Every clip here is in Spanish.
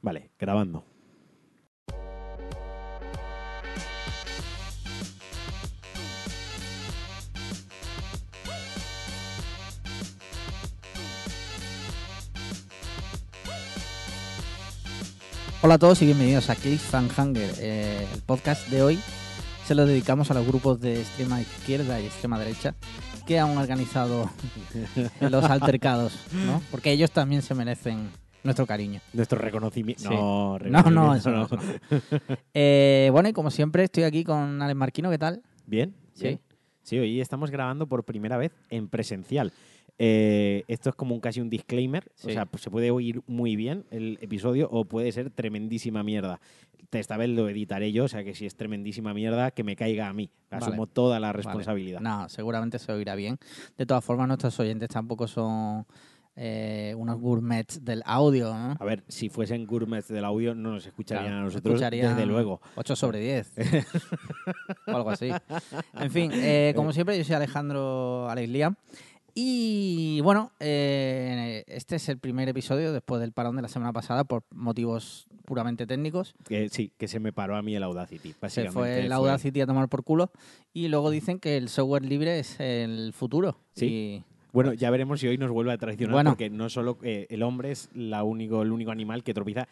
Vale, grabando. Hola a todos y bienvenidos a Cliffhanger. Eh, el podcast de hoy se lo dedicamos a los grupos de extrema izquierda y extrema derecha que han organizado los altercados, ¿no? Porque ellos también se merecen nuestro cariño. Nuestro reconocimiento. Sí. No, No, no, reconocimiento eso no. eso no. Eh, bueno, y como siempre estoy aquí con Alex Marquino, ¿qué tal? Bien, Sí. bien. Sí, hoy estamos grabando por primera vez en presencial. Eh, esto es como un, casi un disclaimer. O sea, pues se puede oír muy bien el episodio o puede ser tremendísima mierda. Esta vez lo editaré yo, o sea que si es tremendísima mierda, que me caiga a mí. Asumo Vale. toda la Vale. responsabilidad. No, seguramente se oirá bien. De todas formas, nuestros oyentes tampoco son eh, unos gourmets del audio, ¿no? A ver, si fuesen gourmets del audio, no nos escucharían Claro, a nosotros, escucharían desde luego. 8 sobre 10. o algo así. En fin, eh, como siempre, yo soy Alejandro Alex Liam. Y bueno, eh, este es el primer episodio después del parón de la semana pasada por motivos puramente técnicos. Que, sí, que se me paró a mí el Audacity. Se Básicamente fue el Audacity a tomar por culo. Y luego dicen que el software libre es el futuro. Sí. Y- Bueno, ya veremos si hoy nos vuelve a traicionar, Bueno. porque no solo eh, el hombre es la único, el único animal que tropieza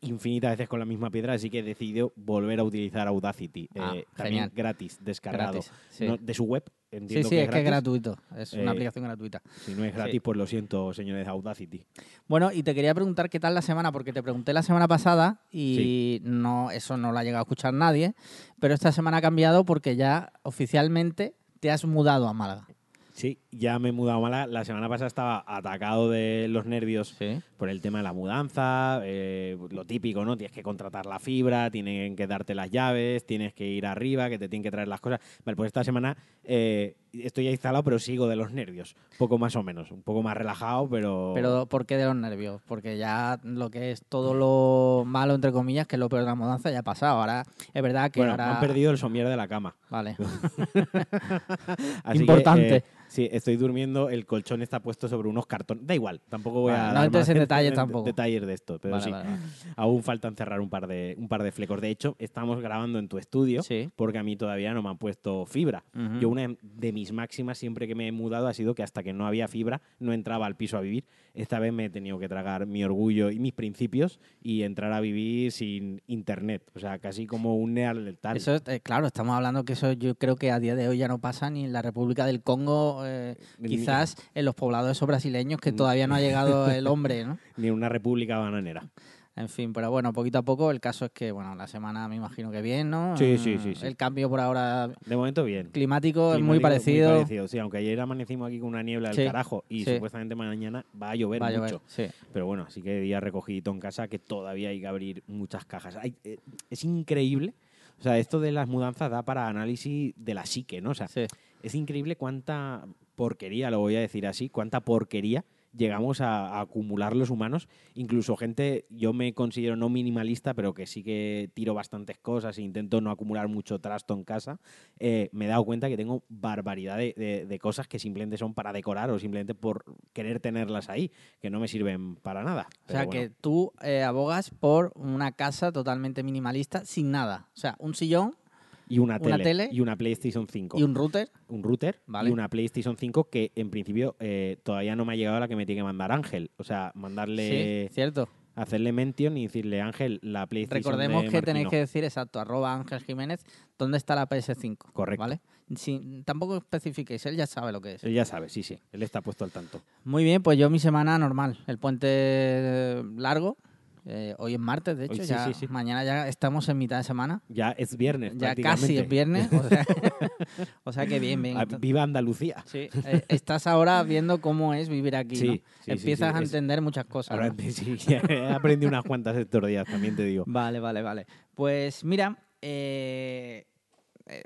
infinitas veces con la misma piedra, así que he decidido volver a utilizar Audacity. Ah, eh, también genial. gratis, descargado. Gratis, sí. No, de su web, Sí, entiendo sí, que es es que es gratuito. Es una Eh, aplicación gratuita. Si no es gratis, Sí. pues lo siento, señores de Audacity. Bueno, y te quería preguntar qué tal la semana, porque te pregunté la semana pasada y no eso no lo ha llegado a escuchar nadie, pero esta semana ha cambiado porque ya oficialmente te has mudado a Málaga. Sí, ya me he mudado a Málaga. La semana pasada estaba atacado de los nervios Sí. por el tema de la mudanza, eh, lo típico, ¿no? Tienes que contratar la fibra, tienen que darte las llaves, tienes que ir arriba, que te tienen que traer las cosas. Vale, pues esta semana eh, estoy ya instalado, pero sigo de los nervios, poco más o menos, un poco más relajado, pero... Pero ¿por qué de los nervios? Porque ya lo que es todo lo malo, entre comillas, que es lo peor de la mudanza, ya ha pasado. Ahora es verdad que bueno, ahora... han perdido el somier de la cama. Vale. Así que, Importante. eh, sí, estoy durmiendo, el colchón está puesto sobre unos cartones. Da igual, tampoco voy a no entres en detalles tampoco. detalles de esto, pero Vale, sí. vale, vale. Aún faltan cerrar un par de un par de flecos. De hecho, estamos grabando en tu estudio Sí. porque a mí todavía no me han puesto fibra. Ujú. Yo una de mis máximas siempre que me he mudado ha sido que hasta que no había fibra no entraba al piso a vivir. Esta vez me he tenido que tragar mi orgullo y mis principios y entrar a vivir sin internet. O sea, casi como un neandertal. Eso, eh, claro, estamos hablando que eso yo creo que a día de hoy ya no pasa ni en la República del Congo, eh, Ni- quizás en los poblados esos brasileños que todavía no ha llegado el hombre, ¿no? Ni una república bananera. En fin, pero bueno, poquito a poco el caso es que, bueno, la semana me imagino que bien, ¿no? Sí, sí, Eh, sí, sí. El cambio por ahora De momento bien. climático, es muy Climático, parecido. Sí, aunque ayer amanecimos aquí con una niebla del Sí, carajo y sí. supuestamente mañana va a llover Va a mucho. llover. Pero bueno, así que día recogidito en casa que todavía hay que abrir muchas cajas. Hay- eh, es increíble. O sea, esto de las mudanzas da para análisis de la psique, ¿no? O sea, sí. es increíble cuánta porquería, lo voy a decir así, cuánta porquería llegamos a, a acumular los humanos. Incluso gente, yo me considero no minimalista, pero que sí que tiro bastantes cosas e intento no acumular mucho trasto en casa. eh, me he dado cuenta que tengo barbaridad de, de- de cosas que simplemente son para decorar o simplemente por querer tenerlas ahí, que no me sirven para nada. O sea, bueno. que tú eh, abogas por una casa totalmente minimalista sin nada. O sea, un sillón y una una tele, tele y una PlayStation 5. y un router. un router Vale. y una PlayStation 5 que en principio eh, todavía no me ha llegado la que me tiene que mandar Ángel. O sea, mandarle, Sí, cierto. hacerle mention y decirle Ángel, la PlayStation Recordemos de que tenéis Marquino". que decir, exacto, arroba Ángel Jiménez, ¿dónde está la PS5? Correcto. ¿Vale? Si, tampoco especifiquéis, él ya sabe lo que es. Él ya sabe, sí, sí. Él está puesto al tanto. Muy bien, pues yo mi semana normal. El puente largo. Eh, hoy es martes, de hecho. ya, sí, sí. Mañana ya estamos en mitad de semana. Ya es viernes, Ya casi es viernes. O sea, o sea que bien, bien. Ah, Viva Andalucía. Sí, eh, estás ahora viendo cómo es vivir aquí, Sí, ¿no? Empiezas a es- entender muchas cosas. Ahora ¿no? sí, he aprendido unas cuantas estos días, también te digo. Vale, vale, vale. Pues mira, eh,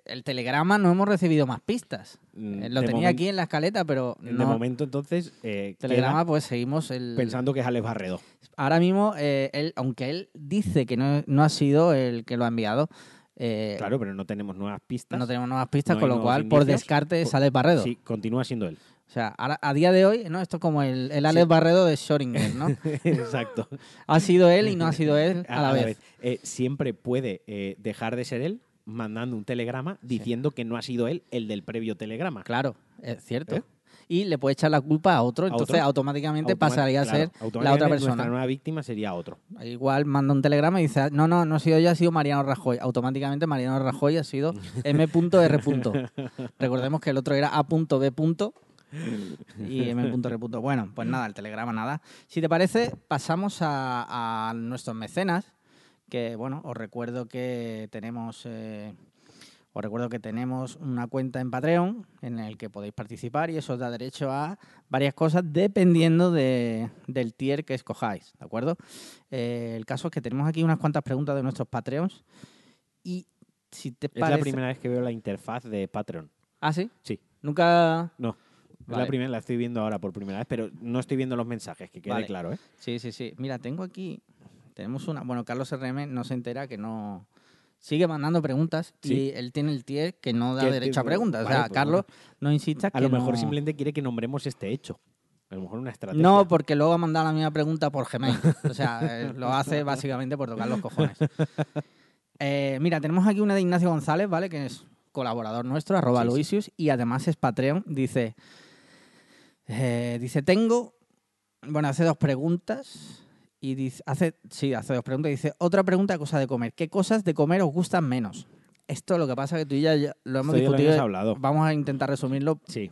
el telegrama no hemos recibido más pistas. Mm, Lo de tenía aquí en la escaleta, pero De no. momento, entonces, telegrama, pues seguimos el. pensando que es Alex Barredo. Ahora mismo, eh, él, aunque él dice que no, no ha sido el que lo ha enviado, eh, Claro, pero no tenemos nuevas pistas. no tenemos nuevas pistas, no con lo cual, por descarte, Por- sale Barredo. Sí, continúa siendo él. O sea, ahora- a día de hoy, ¿no? Esto es como el, el Alex Sí. Barredo de Schrödinger, ¿no? Exacto. ha sido él y no ha sido él a, la vez. Eh, siempre puede eh, dejar de ser él mandando un telegrama diciendo que no ha sido él el del previo telegrama. Claro, es cierto. Y le puede echar la culpa a otro, ¿A entonces otro? automáticamente Automa- pasaría a claro, ser la otra persona. nueva víctima sería otro. Igual manda un telegrama y dice, no, no, no ha sido yo, ha sido Mariano Rajoy. Automáticamente Mariano Rajoy ha sido M.R. Recordemos que el otro era A.B. y M.R. Bueno, pues nada, el telegrama nada. Si te parece, pasamos a, a nuestros mecenas, que bueno, os recuerdo que tenemos... eh, os recuerdo que tenemos una cuenta en Patreon en el que podéis participar y eso os da derecho a varias cosas dependiendo de- del tier que escojáis, ¿de acuerdo? Eh, el caso es que tenemos aquí unas cuantas preguntas de nuestros Patreons y si te Es parece... la primera vez que veo la interfaz de Patreon. ¿Ah, sí? Sí. Nunca... No. Es Vale. la primera, la estoy viendo ahora por primera vez, pero no estoy viendo los mensajes, que quede Vale. claro, ¿eh? Sí, sí, sí. Mira, tengo aquí... Tenemos una... Bueno, Carlos RM no se entera que no... Sigue mandando preguntas y Sí. él tiene el tier que no da derecho a preguntas. vale, o sea, pues Carlos, no insistas A que lo mejor no- simplemente quiere que nombremos este hecho. A lo mejor una estrategia. No, porque luego ha mandado la misma pregunta por Gmail. O sea, eh, lo hace básicamente por tocar los cojones. Eh, mira, tenemos aquí una de Ignacio González, ¿vale? Que es colaborador nuestro, arroba Sí, sí. Luisius, y además es Patreon. Dice, eh, dice, tengo, bueno, hace dos preguntas. Y dice, hace, sí, hace dos preguntas. Dice, otra pregunta, cosa de comer. ¿Qué cosas de comer os gustan menos? Esto lo que pasa es que tú y yo ya lo hemos lo discutido. hemos hablado. Vamos a intentar resumirlo. Sí.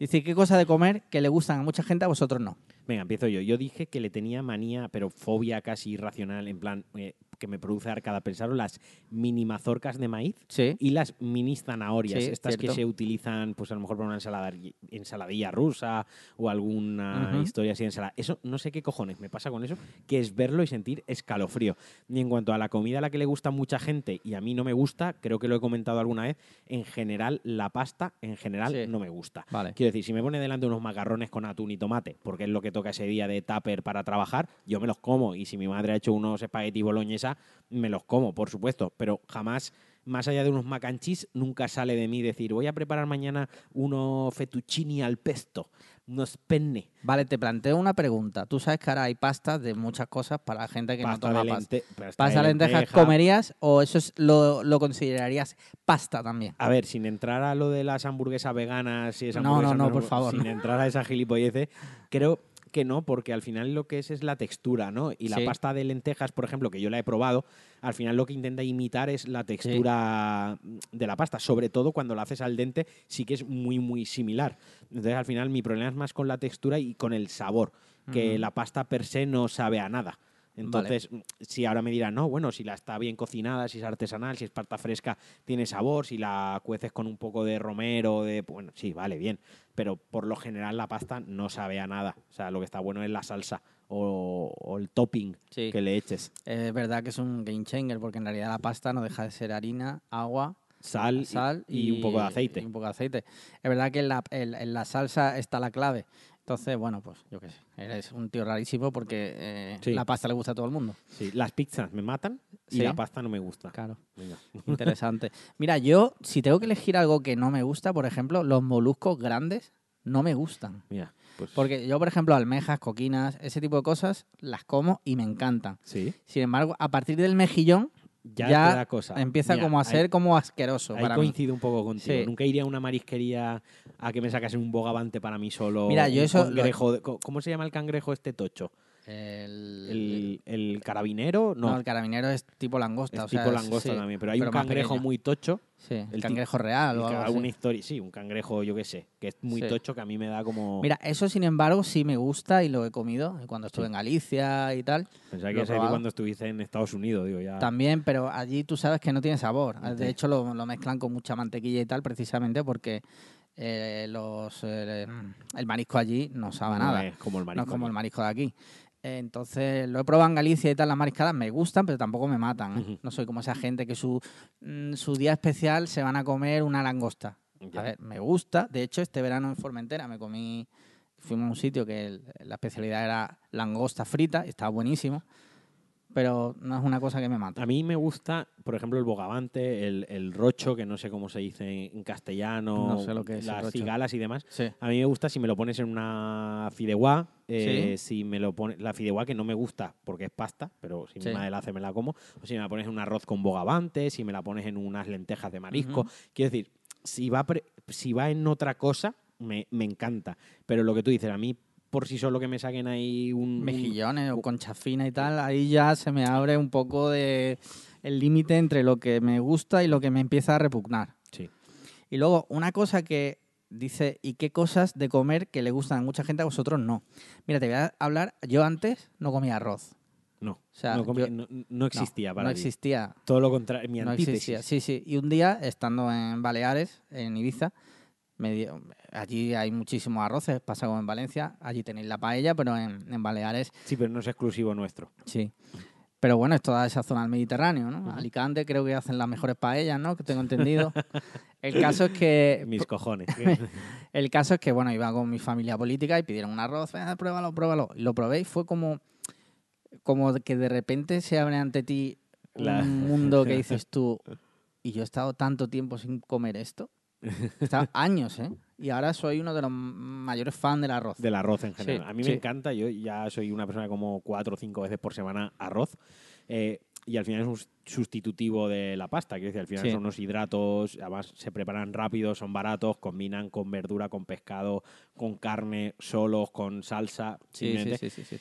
Dice, ¿qué cosas de comer que le gustan a mucha gente, a vosotros no? Venga, empiezo yo. Yo dije que le tenía manía, pero fobia casi irracional, en plan, eh, que me produce arcada pensar, las mini mazorcas de maíz Sí. y las mini zanahorias, Sí, estas cierto. que se utilizan, pues a lo mejor para una ensalada, ensaladilla rusa o alguna historia así de ensalada. Eso, no sé qué cojones me pasa con eso, que es verlo y sentir escalofrío. Y en cuanto a la comida a la que le gusta a mucha gente y a mí no me gusta, creo que lo he comentado alguna vez, en general la pasta, en general Sí. no me gusta. Vale. Quiero decir, si me pone delante unos macarrones con atún y tomate, porque es lo que toca ese día de tupper para trabajar, yo me los como. Y si mi madre ha hecho unos espagueti boloñesa, me los como, por supuesto. Pero jamás, más allá de unos macanchis, nunca sale de mí decir, voy a preparar mañana unos fettuccini al pesto, unos penne. Vale, te planteo una pregunta. Tú sabes que ahora hay pastas de muchas cosas para gente que pasta no toma lente- pasta ¿Pasta de lentejas lenteja. comerías o eso es, lo, lo considerarías pasta también? A ver, sin entrar a lo de las hamburguesas veganas y esa No, no, hamburguesa no, por favor, Sin no. entrar a esa gilipolleces, creo que no, porque al final lo que es es la textura, ¿no? Y la Sí. pasta de lentejas, por ejemplo, que yo la he probado, al final lo que intenta imitar es la textura de la pasta, sobre todo cuando la haces al dente, sí que es muy, muy similar. Entonces, al final, mi problema es más con la textura y con el sabor, que la pasta per se no sabe a nada. Entonces, si ahora me dirán, no, bueno, si la está bien cocinada, si es artesanal, si es pasta fresca, tiene sabor, si la cueces con un poco de romero, de bueno, sí, vale, bien. Pero por lo general la pasta no sabe a nada. O sea, lo que está bueno es la salsa o, o el topping Sí. que le eches. Es verdad que es un game changer porque en realidad la pasta no deja de ser harina, agua, Sal, y- sal y, un poco de y aceite. un poco de aceite. Es verdad que en la, en- en la salsa está la clave. Entonces, bueno, pues yo qué sé. Eres un tío rarísimo porque eh, Sí. la pasta le gusta a todo el mundo. Sí, las pizzas me matan y ¿Sí? la pasta no me gusta. Claro. Venga. Interesante. Mira, yo, si tengo que elegir algo que no me gusta, por ejemplo, los moluscos grandes no me gustan. Mira, pues Porque yo, por ejemplo, almejas, coquinas, ese tipo de cosas, las como y me encantan. sí, Sin embargo, a partir del mejillón ya, Ya te da cosa. empieza Mira, como a ahí- ser como asqueroso Ahí para mí. coincido un poco contigo. Sí. Nunca iría a una marisquería a que me sacasen un bogavante para mí solo. Mira, yo eso cangrejo ¿Cómo se llama el cangrejo este tocho? El, ¿El, el carabinero? No, no, el carabinero es tipo langosta. es o sea, tipo langosta también. Pero hay pero un cangrejo muy tocho. Sí, el, cangrejo real o algo así. historia, sí, un cangrejo, yo qué sé, que es muy Sí. tocho que a mí me da como. Mira, eso sin embargo sí me gusta y lo he comido cuando estuve Sí. en Galicia y tal. Pensaba que he ibas a decir probado. cuando estuviste en Estados Unidos, digo, ya. También, pero allí tú sabes que no tiene sabor. Sí. De hecho, lo, lo mezclan con mucha mantequilla y tal, precisamente porque eh, los, eh, el marisco allí no sabe no nada. es como el no marisco. es como el marisco de aquí. Entonces, lo he probado en Galicia y tal, las mariscadas me gustan, pero tampoco me matan. ¿eh? No soy como esa gente que su, mm, su día especial se van a comer una langosta. A ver, me gusta. De hecho, este verano en Formentera me comí, fuimos a un sitio que el- la especialidad era langosta frita, y estaba buenísimo. Pero no es una cosa que me mata. A mí me gusta, por ejemplo, el bogavante, el, el rocho, que no sé cómo se dice en castellano, No sé lo que es el las cigalas y demás. Sí. A mí me gusta si me lo pones en una fideuá, eh, si me lo pones la fideuá que no me gusta porque es pasta, pero si Sí. madre la hace me la como, o si me la pones en un arroz con bogavante, si me la pones en unas lentejas de marisco, quiero decir, si va pre- si va en otra cosa me, me encanta, pero lo que tú dices a mí por sí solo que me saquen ahí un Mejillones o concha fina y tal, ahí ya se me abre un poco de el límite entre lo que me gusta y lo que me empieza a repugnar. sí. Y luego, una cosa que dice, ¿y qué cosas de comer que le gustan a mucha gente a vosotros no? Mira, te voy a hablar, yo antes no comía arroz. No, O sea, no, yo- no- no existía no, para no existía. Todo lo contrario, mi No antítesis. existía. Sí, sí. Y un día, estando en Baleares, en Ibiza, me dio- allí hay muchísimos arroces, pasa como en Valencia. Allí tenéis la paella, pero en, en Baleares Sí, pero no es exclusivo nuestro. sí. Pero bueno, es toda esa zona del Mediterráneo, ¿no? Alicante creo que hacen las mejores paellas, ¿no? Que tengo entendido. El caso es que Mis cojones. el caso es que, bueno, iba con mi familia política y pidieron un arroz, "Ah, pruébalo, pruébalo. Y lo probé y fue como, como que de repente se abre ante ti La- un mundo que dices tú, y yo he estado tanto tiempo sin comer esto. He estado años, ¿eh? Y ahora soy uno de los mayores fans del arroz. Del arroz en general. Sí, a mí sí. me encanta, yo ya soy una persona que como cuatro o cinco veces por semana arroz. eh, y al final es un sustitutivo de la pasta, quiero decir, al final Sí. son unos hidratos, además se preparan rápido, son baratos, combinan con verdura, con pescado, con carne, solos, con salsa. Sí, sí, sí, sí, sí.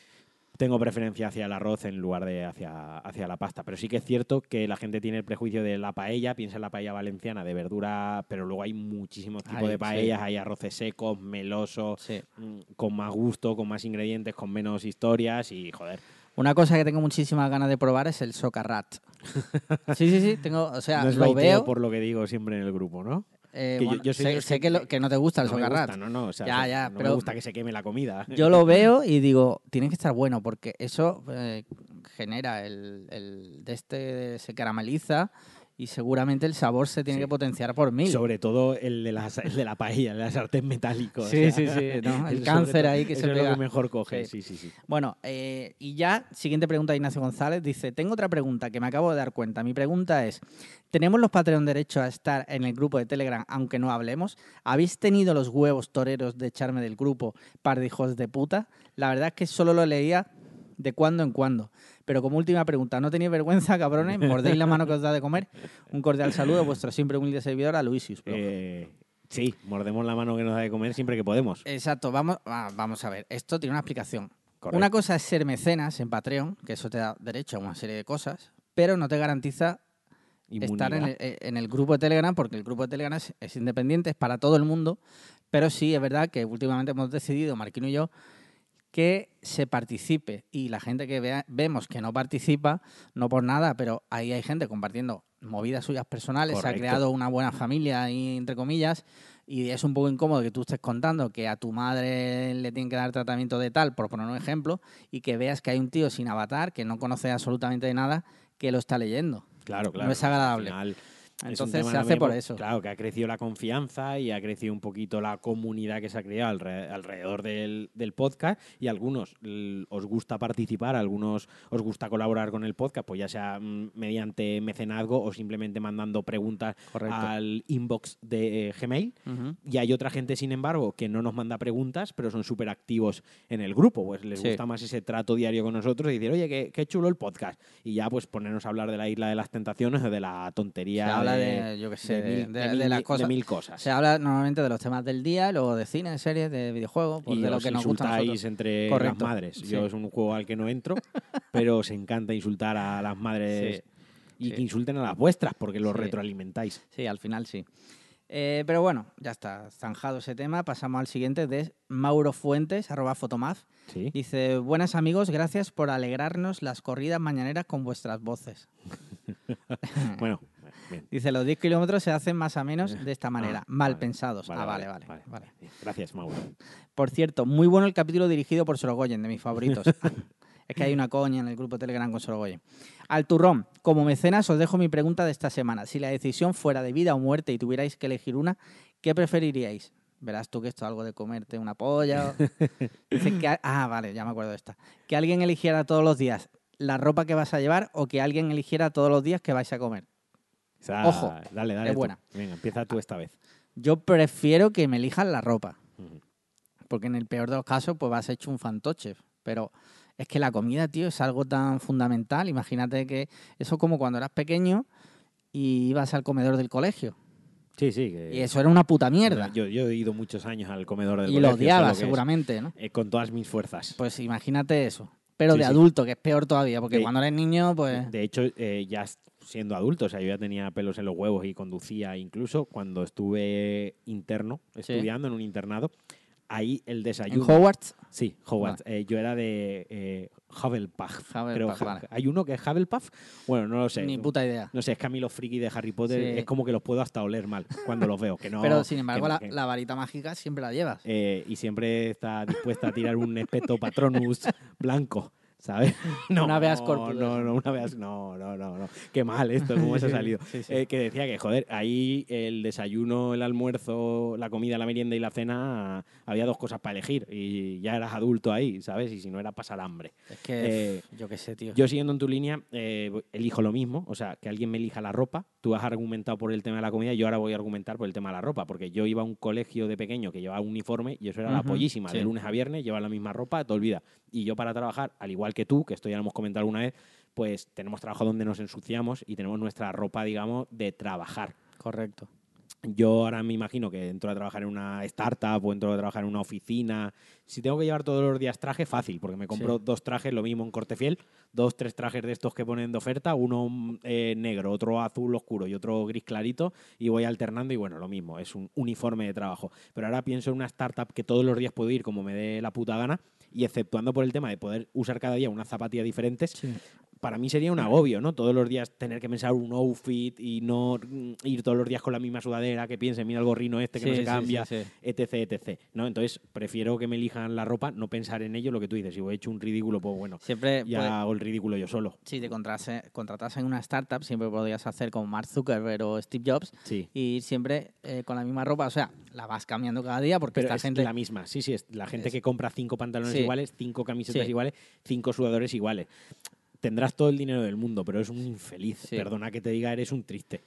Tengo preferencia hacia el arroz en lugar de hacia, hacia la pasta. Pero sí que es cierto que la gente tiene el prejuicio de la paella, piensa en la paella valenciana de verdura, pero luego hay muchísimos tipos de sí. paellas, hay arroces secos, melosos, Sí. mm, con más gusto, con más ingredientes, con menos historias y joder. Una cosa que tengo muchísimas ganas de probar es el socarrat. Sí, sí, sí, tengo, o sea, no es lo veo. por lo que digo siempre en el grupo, ¿no? Eh, que yo- bueno, sé que- lo- que no te gusta el no socarrat. gusta, no, no, o sea, Ya, no pero- me gusta que se queme la comida. Yo lo veo y digo, tiene que estar bueno porque eso eh, genera el, el de este se carameliza y seguramente el sabor se tiene Sí. que potenciar por mil. Sobre todo el de, la, el de la paella, el de la sartén metálico. o Sí, sea, sí, sí, ¿no? El cáncer todo- ahí que eso se es lo que mejor coge. Sí, sí, sí. Bueno, eh, y ya, siguiente pregunta de Ignacio González. Dice, tengo otra pregunta que me acabo de dar cuenta. Mi pregunta es, ¿tenemos los Patreon derecho a estar en el grupo de Telegram aunque no hablemos? ¿Habéis tenido los huevos toreros de echarme del grupo, par de hijos de puta? La verdad es que solo lo leía de cuando en cuando. Pero como última pregunta, ¿no tenéis vergüenza, cabrones? ¿Mordéis la mano que os da de comer? Un cordial saludo, vuestro siempre humilde servidor, a Luisius. Eh, sí, mordemos la mano que nos da de comer siempre que podemos. Exacto, vamos, ah, vamos a ver. Esto tiene una explicación. Correcto. Una cosa es ser mecenas en Patreon, que eso te da derecho a una serie de cosas, pero no te garantiza estar en el, eh, en el grupo de Telegram, porque el grupo de Telegram es, es independiente, es para todo el mundo, pero sí es verdad que últimamente hemos decidido, Marquino y yo, que se participe y la gente que vea- vemos que no participa, no por nada, pero ahí hay gente compartiendo movidas suyas personales, se ha creado una buena familia ahí, entre comillas, y es un poco incómodo que tú estés contando que a tu madre le tienen que dar tratamiento de tal, por poner un ejemplo, y que veas que hay un tío sin avatar, que no conoce absolutamente de nada, que lo está leyendo. Claro, claro. no es agradable. Al final Entonces se hace por eso. Claro, que ha crecido la confianza y ha crecido un poquito la comunidad que se ha creado alre- alrededor del, del podcast y a algunos os gusta participar, a algunos os gusta colaborar con el podcast, pues ya sea mm, mediante mecenazgo o simplemente mandando preguntas Correcto. al inbox de eh, Gmail. Y hay otra gente, sin embargo, que no nos manda preguntas, pero son súper activos en el grupo. Pues les Sí. gusta más ese trato diario con nosotros y decir, oye, qué, qué chulo el podcast. Y ya, pues ponernos a hablar de la isla de las tentaciones o de la tontería. Se habla de, yo qué sé, de, mil, de- de mil- las cosas. mil cosas. Se habla normalmente de los temas del día, luego de cine, series, de videojuegos, pues y de lo que nos gusta a nosotros. entre Correcto. las madres. Sí. Yo es un juego al que no entro, pero os encanta insultar a las madres y sí. que insulten a las vuestras porque los retroalimentáis. Sí, al final sí. Eh, pero bueno, ya está zanjado ese tema. Pasamos al siguiente de Mauro Fuentes, arroba fotomaf. ¿Sí? Dice, buenas amigos, gracias por alegrarnos las corridas mañaneras con vuestras voces. Bueno, bien. Dice, los 10 kilómetros se hacen más a menos de esta manera, Ah, mal vale. pensados. ah, vale, vale, vale. Gracias, Mauro. Por cierto, muy bueno el capítulo dirigido por Sorogoyen, de mis favoritos. es que hay una coña en el grupo Telegram con Sorogoyen. Al turrón, como mecenas os dejo mi pregunta de esta semana. Si la decisión fuera de vida o muerte y tuvierais que elegir una, ¿qué preferiríais? Verás tú que esto es algo de comerte una polla. o- Dice que, ah, vale, ya me acuerdo de esta. Que alguien eligiera todos los días la ropa que vas a llevar o que alguien eligiera todos los días que vais a comer. Ojo, dale, dale. es tú. buena. Venga, empieza tú esta vez. Yo prefiero que me elijan la ropa, porque en el peor de los casos pues vas hecho un fantoche. Pero es que la comida, tío, es algo tan fundamental. Imagínate que eso es como cuando eras pequeño y ibas al comedor del colegio. Sí, sí. que- Y eso era una puta mierda. Yo, yo he ido muchos años al comedor del Y colegio. lo odiabas, que es. seguramente, ¿no? Eh, con todas mis fuerzas. Pues imagínate eso. Pero Sí, de sí. adulto, que es peor todavía, porque De- cuando eres niño, pues... De hecho, eh, ya siendo adulto, o sea, yo ya tenía pelos en los huevos y conducía incluso cuando estuve interno, Sí. estudiando en un internado. Ahí el En desayuno. Hogwarts, Sí, Hogwarts. Eh, yo era de eh, Hufflepuff. Hufflepuff, creo. Vale. ¿Hay uno que es Hufflepuff? Bueno, no lo sé. ni puta idea. No sé, es que a mí los frikis de Harry Potter Sí. es como que los puedo hasta oler mal cuando los veo. Que no, Pero sin embargo, que- la, que- la varita mágica siempre la llevas. eh, y siempre está dispuesta a tirar un espeto patronus blanco, ¿sabes? No, Un habeas corpus. No, no, un habeas- no, no, no, no. Qué mal esto, cómo se ha salido. Sí, sí. Eh, que decía que, joder, ahí el desayuno, el almuerzo, la comida, la merienda y la cena, había dos cosas para elegir y ya eras adulto ahí, ¿sabes? Y si no era pasar hambre. Es que, eh, yo qué sé, tío. Yo siguiendo en tu línea, eh, elijo lo mismo, o sea, que alguien me elija la ropa. Tú has argumentado por el tema de la comida, yo ahora voy a argumentar por el tema de la ropa, porque yo iba a un colegio de pequeño que llevaba un uniforme y eso era la pollísima. De lunes a viernes lleva la misma ropa, te olvidas. Y yo para trabajar, al igual que tú, que esto ya lo hemos comentado alguna vez, pues tenemos trabajo donde nos ensuciamos y tenemos nuestra ropa, digamos, de trabajar. Correcto. Yo ahora me imagino que entro a trabajar en una startup o entro a trabajar en una oficina. Si tengo que llevar todos los días traje, fácil, porque me compro Sí. dos trajes, lo mismo en corte fiel, dos, tres trajes de estos que ponen de oferta, uno eh, negro, otro azul oscuro y otro gris clarito, y voy alternando y bueno, lo mismo, es un uniforme de trabajo. Pero ahora pienso en una startup que todos los días puedo ir como me dé la puta gana, y exceptuando por el tema de poder usar cada día unas zapatillas diferentes. Para mí sería un agobio, ¿no? Todos los días tener que pensar un outfit y no mm, ir todos los días con la misma sudadera, que piense, mira el gorrino este que no se cambia, sí, sí. etc, etc. ¿no? Entonces, prefiero que me elijan la ropa, no pensar en ello, lo que tú dices. Si voy hecho un ridículo, pues bueno, Siempre, ya pues, hago el ridículo yo solo. si te contratase- contratas en una startup, siempre podrías hacer como Mark Zuckerberg o Steve Jobs y ir siempre eh, con la misma ropa. O sea, la vas cambiando cada día porque Pero esta es gente... la misma, sí, sí, es la gente Es- que compra cinco pantalones iguales, cinco camisetas iguales, cinco sudadores iguales. Tendrás todo el dinero del mundo, pero es un infeliz. Sí. Perdona que te diga, eres un triste.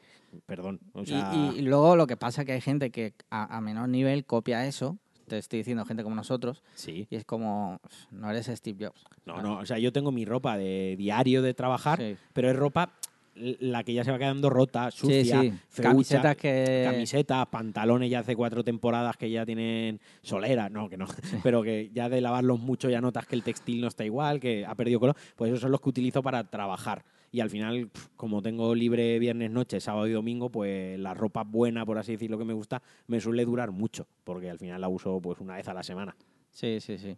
Perdón. O Y- sea, y, y luego lo que pasa es que hay gente que a, a menor nivel copia eso. Te estoy diciendo gente como nosotros. sí. Y es como, no eres Steve Jobs. No, no, o sea, yo tengo mi ropa de diario de trabajar, Sí. pero es ropa la que ya se va quedando rota, sucia, sí, sí. feucha, Camisetas que... camisetas, pantalones ya hace cuatro temporadas que ya tienen solera, no, que no, pero que ya de lavarlos mucho ya notas que el textil no está igual, que ha perdido color, pues esos son los que utilizo para trabajar. Y al final, como tengo libre viernes, noche, sábado y domingo, pues la ropa buena, por así decirlo, que me gusta, me suele durar mucho, porque al final la uso pues una vez a la semana. Sí, sí, sí.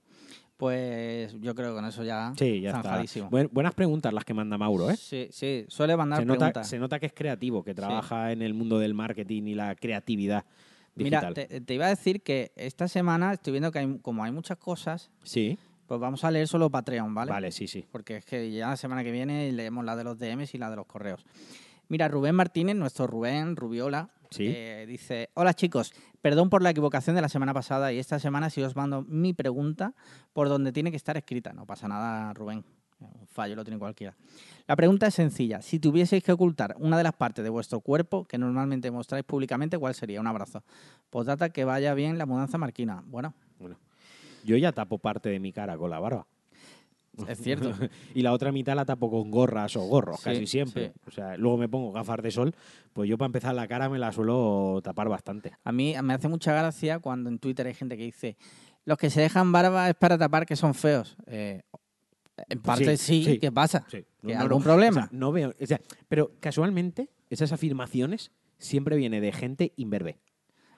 Pues yo creo que con eso ya, Sí, ya está. Buen- buenas preguntas las que manda Mauro, ¿eh? Sí, sí, suele mandar Se nota, preguntas. se nota que es creativo, que trabaja en el mundo del marketing y la creatividad Mira, digital. te, te iba a decir que esta semana estoy viendo que hay, como hay muchas cosas, Sí, pues vamos a leer solo Patreon, ¿vale? vale, sí, sí. Porque es que ya la semana que viene leemos la de los DMs y la de los correos. Mira, Rubén Martínez, nuestro Rubén Rubiola, Sí. eh, dice, hola chicos, perdón por la equivocación de la semana pasada y esta semana sí os mando mi pregunta por donde tiene que estar escrita. No pasa nada, Rubén. Un fallo lo tiene cualquiera. La pregunta es sencilla. Si tuvieseis que ocultar una de las partes de vuestro cuerpo que normalmente mostráis públicamente, ¿cuál sería? Un abrazo. Postdata, que vaya bien la mudanza marquina. Bueno, Bueno, yo ya tapo parte de mi cara con la barba. Es cierto. y la otra mitad la tapo con gorras o gorros, Sí, casi siempre. sí. O sea, luego me pongo gafas de sol, pues yo para empezar la cara me la suelo tapar bastante. A mí me hace mucha gracia cuando en Twitter hay gente que dice, los que se dejan barba es para tapar que son feos. Eh, en parte sí, sí. ¿qué pasa? Sí. ¿Que No, ¿Algún no, problema? o sea, no veo. o sea, pero casualmente, esas afirmaciones siempre viene de gente imberbe.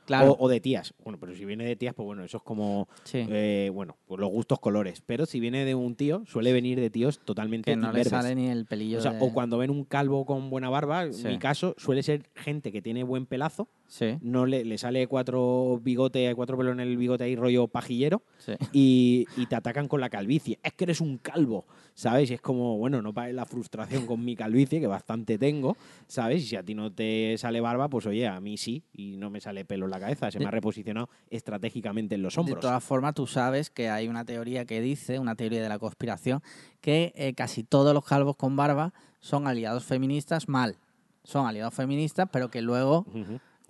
Claro, O, o de tías. Bueno, pero si viene de tías, pues bueno, eso es como, sí, eh, bueno, pues los gustos colores. Pero si viene de un tío, suele venir de tíos totalmente que no le imberbes. sale ni el pelillo O sea, de- o cuando ven un calvo con buena barba, Sí. en mi caso, suele ser gente que tiene buen pelazo, Sí, no le, le sale cuatro bigotes, cuatro pelos en el bigote ahí rollo pajillero sí. y, y te atacan con la calvicie. Es que eres un calvo, ¿sabes? Y es como, bueno, no pares la frustración con mi calvicie, que bastante tengo, ¿sabes? Y si a ti no te sale barba, pues oye, a mí sí, y no me sale pelo en la cabeza. Se me De- ha reposicionado estratégicamente en los De hombros. todas formas, tú sabes que hay una teoría que dice, una teoría de la conspiración, que eh, casi todos los calvos con barba son aliados feministas mal. Son aliados feministas, pero que luego.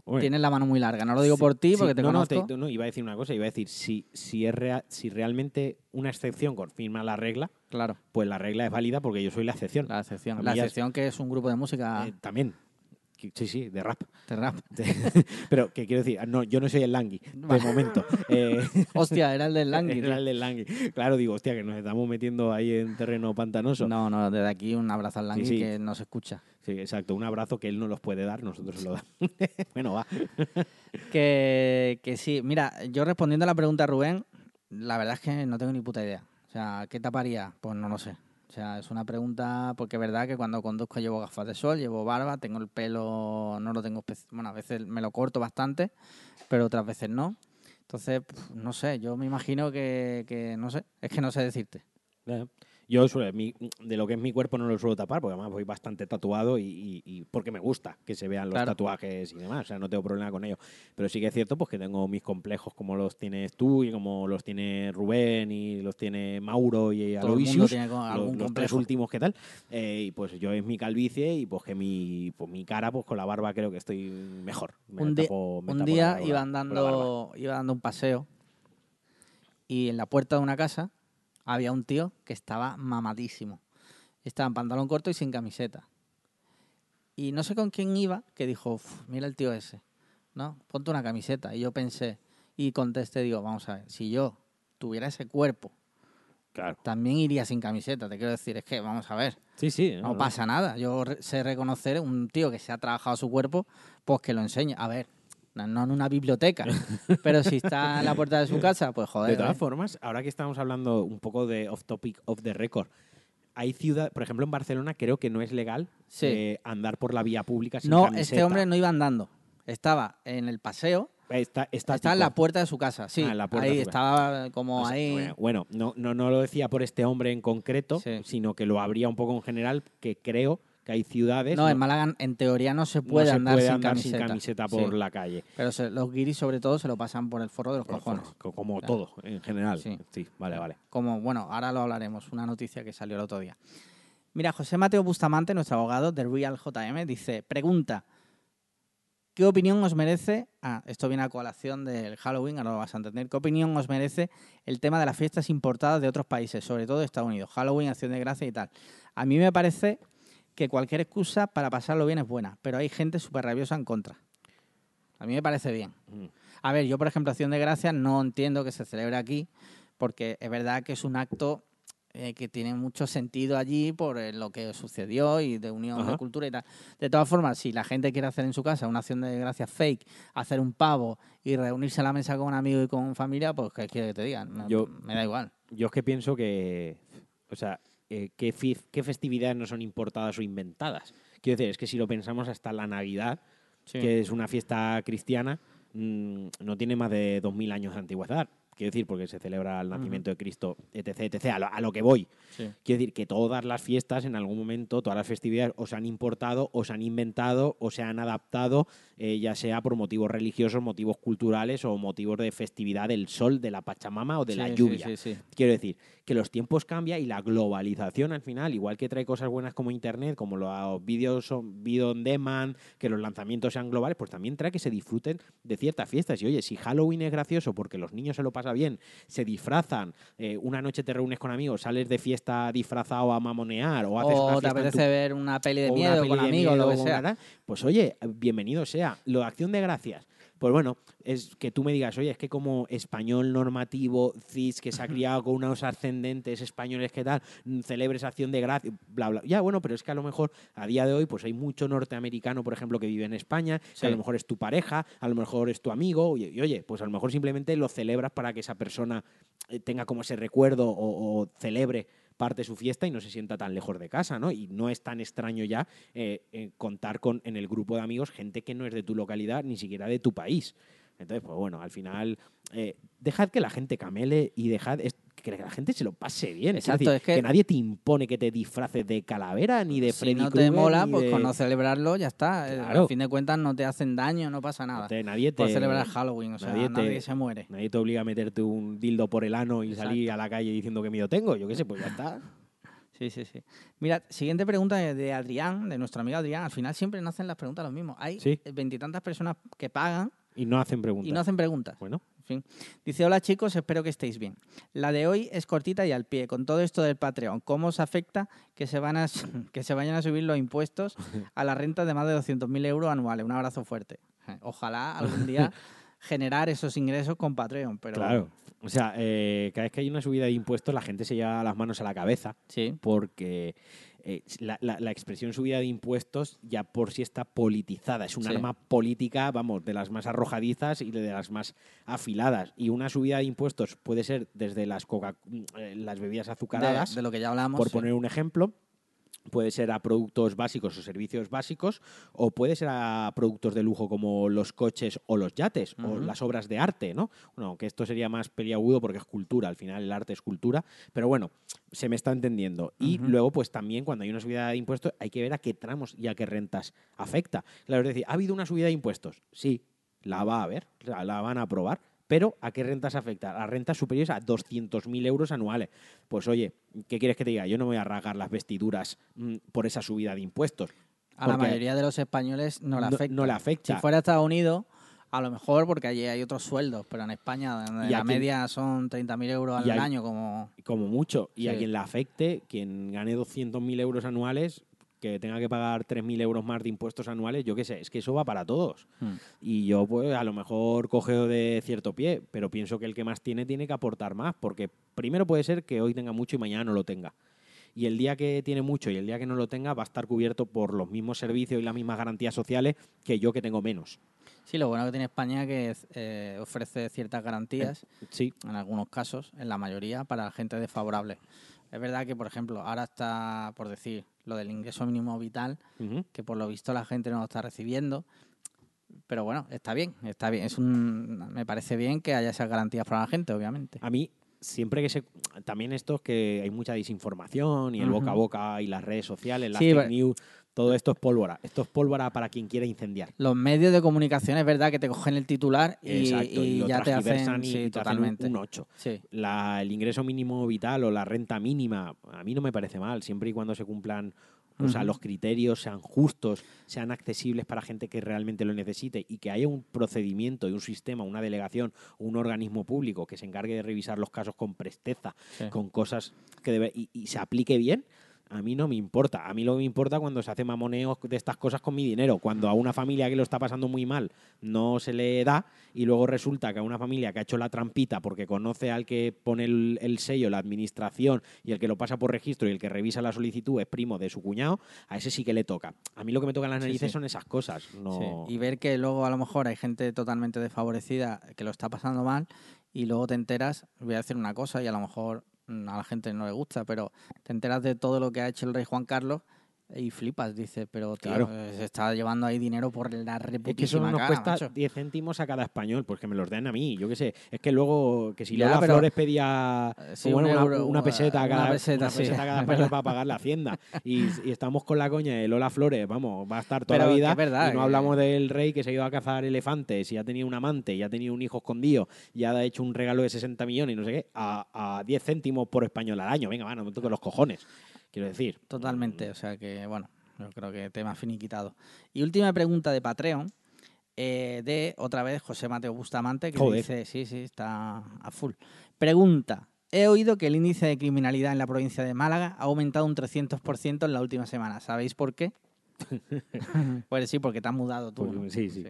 Hombre, tienen la mano muy larga. No lo digo Sí, por ti, sí, porque te no, no, conozco. te- no, iba a decir una cosa, iba a decir, si, si, es rea- si realmente una excepción confirma la regla, Claro, pues la regla es válida porque yo soy la excepción. la excepción. La excepción que es un grupo de música Eh, también. Que- Sí, sí, de rap. de rap. Pero, ¿qué quiero decir? No, yo no soy el Langui, de momento. Eh, Hostia, era el del Langui. Era el del Langui. Claro, digo, hostia, que nos estamos metiendo ahí en terreno pantanoso. No, no, desde aquí un abrazo al Langui sí. que no se escucha. Sí, exacto. Un abrazo que él no los puede dar, nosotros se lo damos. bueno, va. Que, que sí, mira, yo respondiendo a la pregunta de Rubén, la verdad es que no tengo ni puta idea. O sea, ¿qué taparía? Pues no lo sé. O sea, es una pregunta, porque es verdad que cuando conduzco llevo gafas de sol, llevo barba, tengo el pelo, no lo tengo, bueno, a veces me lo corto bastante, pero otras veces no. Entonces, no sé, yo me imagino que, que, no sé, es que no sé decirte. Yo suelo- mi- de lo que es mi cuerpo no lo suelo tapar, porque además voy bastante tatuado y, y- y porque me gusta que se vean los Claro. tatuajes y demás. O sea, no tengo problema con ello. Pero sí que es cierto pues que tengo mis complejos como los tienes tú y como los tiene Rubén y los tiene Mauro y Aloysius. los tres últimos, ¿qué tal? Eh, y pues yo es mi calvicie y pues que mi, pues mi cara, pues con la barba creo que estoy mejor. Me un, tapo- me un día iba andando, iba dando un paseo y en la puerta de una casa había un tío que estaba mamadísimo. Estaba en pantalón corto y sin camiseta. Y no sé con quién iba, que dijo, "Uf, mira el tío ese, ¿no? Ponte una camiseta. Y yo pensé, y contesté, digo, vamos a ver, si yo tuviera ese cuerpo, Claro. también iría sin camiseta. Te quiero decir, es que, vamos a ver, Sí, sí. no pasa nada. Yo sé reconocer un tío que se ha trabajado su cuerpo, pues que lo enseñe. A ver, no en una biblioteca, pero si está en la puerta de su casa, pues joder. De todas ¿eh? formas, ahora que estamos hablando un poco de off topic, off the record, hay ciudad, por ejemplo, en Barcelona creo que no es legal Sí. eh, andar por la vía pública sin No, camiseta. este hombre no iba andando. Estaba en el paseo, está, está, está en la puerta de su casa. Sí, Ah, en la puerta ahí de su casa. estaba como O sea, ahí. Bueno, no, no, no lo decía por este hombre en concreto, Sí. sino que lo habría un poco en general, que creo que hay ciudades. No, en Málaga en teoría no se no puede se andar, puede sin, andar camiseta. sin camiseta Sí, por la calle. Pero se- los guiris sobre todo se lo pasan por el forro de los cojones. Co- Como Claro. todo, en general. Sí. Sí, vale, vale. Como, bueno, ahora lo hablaremos, una noticia que salió el otro día. Mira, José Mateo Bustamante, nuestro abogado de Real JM, dice, pregunta, ¿qué opinión os merece, ah, esto viene a colación del Halloween, ahora lo vas a entender, ¿qué opinión os merece el tema de las fiestas importadas de otros países, sobre todo de Estados Unidos, Halloween, Acción de Gracia y tal? A mí me parece que cualquier excusa para pasarlo bien es buena, pero hay gente súper rabiosa en contra. A mí me parece bien. Mm. A ver, yo por ejemplo Acción de Gracias no entiendo que se celebre aquí porque es verdad que es un acto eh, que tiene mucho sentido allí por eh, lo que sucedió y de unión de cultura y tal. De todas formas, si la gente quiere hacer en su casa una acción de gracias fake, hacer un pavo y reunirse a la mesa con un amigo y con familia, pues ¿qué quiere que te digan? Yo- me da igual. Yo es que pienso que, o sea, eh, ¿qué, festividades no son importadas o inventadas? Quiero decir, es que si lo pensamos hasta la Navidad, que es una fiesta cristiana, mm, no tiene más de 2.000 años de antigüedad. Quiero decir, porque se celebra el nacimiento de Cristo, etc., etc., a lo, a lo que voy. Sí. Quiero decir que todas las fiestas, en algún momento, todas las festividades, o se han importado, o se han inventado, o se han adaptado, eh, ya sea por motivos religiosos, motivos culturales o motivos de festividad del sol, de la Pachamama o de la Sí, lluvia. sí. Quiero decir que los tiempos cambian y la globalización al final, igual que trae cosas buenas como Internet, como los vídeos video on demand, que los lanzamientos sean globales, pues también trae que se disfruten de ciertas fiestas. Y oye, si Halloween es gracioso porque los niños se lo pasan bien, se disfrazan, eh, una noche te reúnes con amigos, sales de fiesta disfrazado a mamonear o haces una O te en tu apetece ver una peli de una miedo peli con amigos, lo que sea. una Pues oye, bienvenido sea. Lo de acción de gracias. Pues bueno, es que tú me digas, oye, es que como español normativo, cis, que se ha criado con unos ascendentes españoles, ¿qué tal? Mm, Celebres acción de gracias, bla, bla. Ya, bueno, pero es que a lo mejor a día de hoy, pues hay mucho norteamericano, por ejemplo, que vive en España, que a lo mejor es tu pareja, a lo mejor es tu amigo, y, y oye, pues a lo mejor simplemente lo celebras para que esa persona eh, tenga como ese recuerdo o, o celebre parte su fiesta y no se sienta tan lejos de casa, ¿no? Y no es tan extraño ya eh, eh, contar con en el grupo de amigos gente que no es de tu localidad, ni siquiera de tu país. Entonces, pues bueno, al final, eh, dejad que la gente camele y dejad que la gente se lo pase bien. Es Exacto, decir, es que- que nadie te impone que te disfraces de calavera ni de si Freddy no te mola, pues de- con no celebrarlo ya está. Eh, Claro. Al fin de cuentas no te hacen daño, no pasa nada. Entonces, nadie te, Por celebrar Halloween, o sea, nadie nadie, te- se muere. nadie te obliga a meterte un dildo por el ano y Exacto. salir a la calle diciendo que miedo tengo. Yo qué sé, pues ya está. Sí, sí, sí. Mira, siguiente pregunta de- Adrián, de nuestro amigo Adrián. Al final siempre nos hacen las preguntas los mismos. Hay Sí. veintitantas personas que pagan Y no hacen preguntas. y no hacen preguntas. Bueno, En fin. Dice, hola chicos, espero que estéis bien. La de hoy es cortita y al pie. Con todo esto del Patreon, ¿cómo os afecta que se, van a, que se vayan a subir los impuestos a la renta de más de 200.000 euros anuales? Un abrazo fuerte. Ojalá algún día generar esos ingresos con Patreon. Pero claro. O sea, eh, cada vez que hay una subida de impuestos, la gente se lleva las manos a la cabeza Sí, porque eh, la, la- la expresión subida de impuestos ya por sí está politizada. Es un Sí. arma política, vamos, de las más arrojadizas y de las más afiladas. Y una subida de impuestos puede ser desde las, coca eh, las bebidas de, azucaradas, de lo que ya hablamos. por sí. poner un ejemplo. Puede ser a productos básicos o servicios básicos, o puede ser a productos de lujo como los coches o los yates, o las obras de arte, ¿no? Bueno, aunque esto sería más peliagudo porque es cultura, al final el arte es cultura, pero bueno, se me está entendiendo. Y luego, pues también cuando hay una subida de impuestos, hay que ver a qué tramos y a qué rentas afecta. Claro, es decir, ¿ha habido una subida de impuestos? Sí, la va a haber, la, la van a aprobar. Pero ¿a qué rentas afecta? A rentas superiores a 200.000 euros anuales. Pues oye, ¿qué quieres que te diga? Yo no me voy a rasgar las vestiduras mm, por esa subida de impuestos. A la mayoría de los españoles no le afecta. no le afecta. Si fuera Estados Unidos, a lo mejor porque allí hay otros sueldos, pero en España donde la media son 30.000 euros al año como... Como mucho. Y a quien le afecte, quien gane 200.000 euros anuales, que tenga que pagar 3.000 euros más de impuestos anuales, yo qué sé, es que eso va para todos. Hmm. Y yo, pues, a lo mejor cogeo de cierto pie, pero pienso que el que más tiene tiene que aportar más, porque primero puede ser que hoy tenga mucho y mañana no lo tenga. Y el día que tiene mucho y el día que no lo tenga va a estar cubierto por los mismos servicios y las mismas garantías sociales que yo que tengo menos. Sí, lo bueno que tiene España es que eh, ofrece ciertas garantías, Sí, en algunos casos, en la mayoría, para gente desfavorable. Es verdad que, por ejemplo, ahora está, por decir, lo del ingreso mínimo vital, que por lo visto la gente no lo está recibiendo. Pero bueno, está bien, está bien. Es un, me parece bien que haya esas garantías para la gente, obviamente. A mí, siempre que se. También esto es que hay mucha desinformación y el boca a boca y las redes sociales, las Sí, fake news, todo esto es pólvora. Esto es pólvora para quien quiera incendiar. Los medios de comunicación es verdad que te cogen el titular y, Exacto, y lo ya te hacen, y sí, te hacen un- totalmente. un 8. Sí, la, el ingreso mínimo vital o la renta mínima, a mí no me parece mal, siempre y cuando se cumplan, o sea, los criterios sean justos, sean accesibles para gente que realmente lo necesite y que haya un procedimiento y un sistema, una delegación un organismo público que se encargue de revisar los casos con presteza, sí. con cosas que debe y, y se aplique bien. A mí no me importa. A mí lo que me importa cuando se hace mamoneo de estas cosas con mi dinero. Cuando a una familia que lo está pasando muy mal no se le da y luego resulta que a una familia que ha hecho la trampita porque conoce al que pone el, el sello, la administración y el que lo pasa por registro y el que revisa la solicitud es primo de su cuñado, a ese sí que le toca. A mí lo que me toca en las narices sí. son esas cosas. No... Sí, Y ver que luego a lo mejor hay gente totalmente desfavorecida que lo está pasando mal y luego te enteras, voy a decir una cosa y a lo mejor a la gente no le gusta, pero te enteras de todo lo que ha hecho el rey Juan Carlos y flipas, dice, pero tío, Claro. eh, se está llevando ahí dinero por la Es que eso nos cara, cuesta macho. 10 céntimos a cada español, pues que me los den a mí, yo qué sé. Es que luego, que si Lola pero- Flores pedía Eh, sí, bueno, un una, euro, una peseta a una cada, peseta, una sí, peseta a cada es español para pagar la hacienda. Y, y estamos con la coña de Lola Flores, vamos, va a estar toda Pero la vida. es verdad y no que- hablamos del rey que se ha ido a cazar elefantes y ha tenido un amante y ha tenido un hijo escondido y ha hecho un regalo de 60 millones y no sé qué, a, a 10 céntimos por español al año. Venga, va, no me toques los cojones. Quiero decir. Totalmente, o sea que, bueno, yo creo que tema finiquitado. Y última pregunta de Patreon, eh, de otra vez José Mateo Bustamante, que Joder. dice, sí, sí, está a full. Pregunta, he oído que el índice de criminalidad en la provincia de Málaga ha aumentado un 300% en la última semana. ¿Sabéis por qué? pues sí, porque te has mudado tú. Porque- ¿no? sí, sí.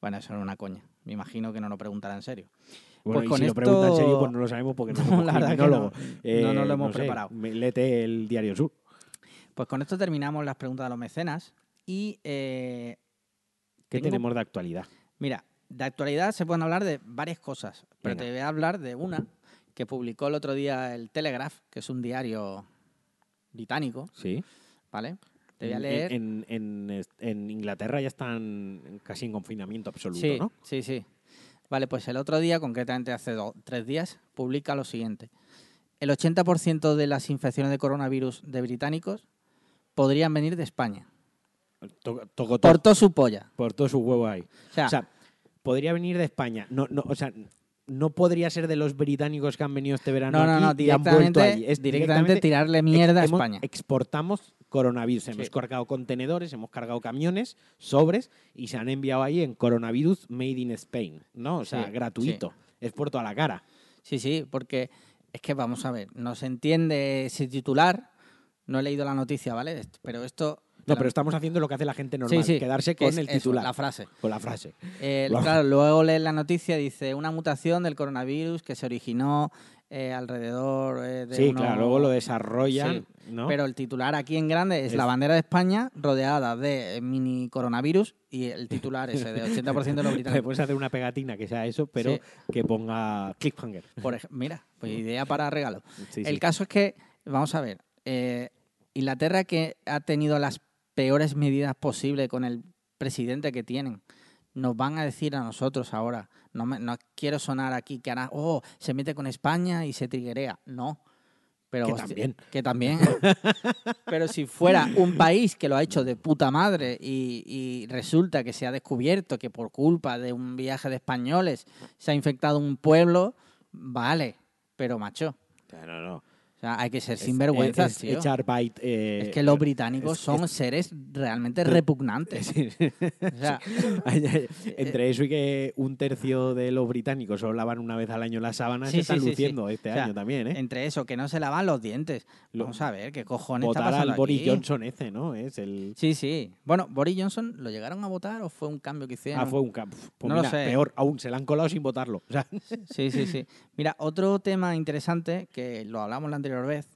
Bueno, eso era una coña. Me imagino que no lo preguntará en serio. Bueno, Pues y con si lo pregunta en serio, esto- pues no lo sabemos porque no somos la criminólogos. no. No nos lo hemos sé, preparado. me- Léete el Diario Sur. Pues con esto terminamos las preguntas de los mecenas y eh, ¿Qué Tengo- tenemos de actualidad? Mira, de actualidad se pueden hablar de varias cosas, pero Venga. te voy a hablar de una que publicó el otro día el Telegraph, que es un diario británico, Sí. ¿vale? Te voy a leer. En, en- en- en Inglaterra ya están casi en confinamiento absoluto, sí, ¿no? sí, sí. Vale, pues el otro día, concretamente hace do- tres días, publica lo siguiente. El 80% de las infecciones de coronavirus de británicos podrían venir de España. To- Tocó Por todo, todo su polla. por todo su huevo ahí. O sea, O sea, podría venir de España. No, no, o sea, no podría ser de los británicos que han venido este verano no, no, no, aquí y han vuelto allí. Es directamente tirarle mierda a hemos- España. Exportamos coronavirus. Sí. Hemos cargado contenedores, hemos cargado camiones, sobres y se han enviado ahí en coronavirus made in Spain, ¿no? O sea, Sí, gratuito. Es por toda la cara. Sí, sí, porque es que vamos a ver, no se entiende ese titular. No he leído la noticia, ¿vale? Pero esto. No, pero estamos haciendo lo que hace la gente normal, Sí, sí, quedarse que con es el eso, titular, la frase. con la frase. Eh, claro, luego lees la noticia, dice una mutación del coronavirus que se originó eh, alrededor eh, de Sí, claro, luego lo desarrollan, ¿no? Pero el titular aquí en grande es, Es- la bandera de España rodeada de mini coronavirus y el titular ese de 80% de los Le británicos. puedes hacer una pegatina que sea eso, pero Sí. que ponga cliffhanger. Por mira, pues idea para regalo. Sí, el caso es que, vamos a ver, eh, Inglaterra que ha tenido las peores medidas posibles con el presidente que tienen, nos van a decir a nosotros ahora, no, me- no quiero sonar aquí que ahora, oh, se mete con España y se triguea. No. Pero Que hostia, también. Que también. Pero si fuera un país que lo ha hecho de puta madre y, y resulta que se ha descubierto que por culpa de un viaje de españoles se ha infectado un pueblo, vale. Pero macho, No, no, no. O sea, hay que ser sinvergüenzas, es tío. echar bite. eh, es que los británicos es- son seres realmente repugnantes. O sea, Eh, Entre eso y que un tercio de los británicos solo lavan una vez al año las sábanas, Sí, se están sí, luciendo este O sea, año también, ¿eh? entre eso, que no se lavan los dientes. Lo- Vamos a ver, ¿qué cojones está Votar pasando al Boris aquí? Johnson ese, ¿no? Es el... Sí, sí. Bueno, Boris Johnson, ¿lo llegaron a votar o fue un cambio que hicieron? Ah, fue un... cap- Pues No lo mira, sé. peor aún, se la han colado sin votarlo. O sea, Sí, sí, sí. Mira, otro tema interesante que lo hablamos la anterior vez,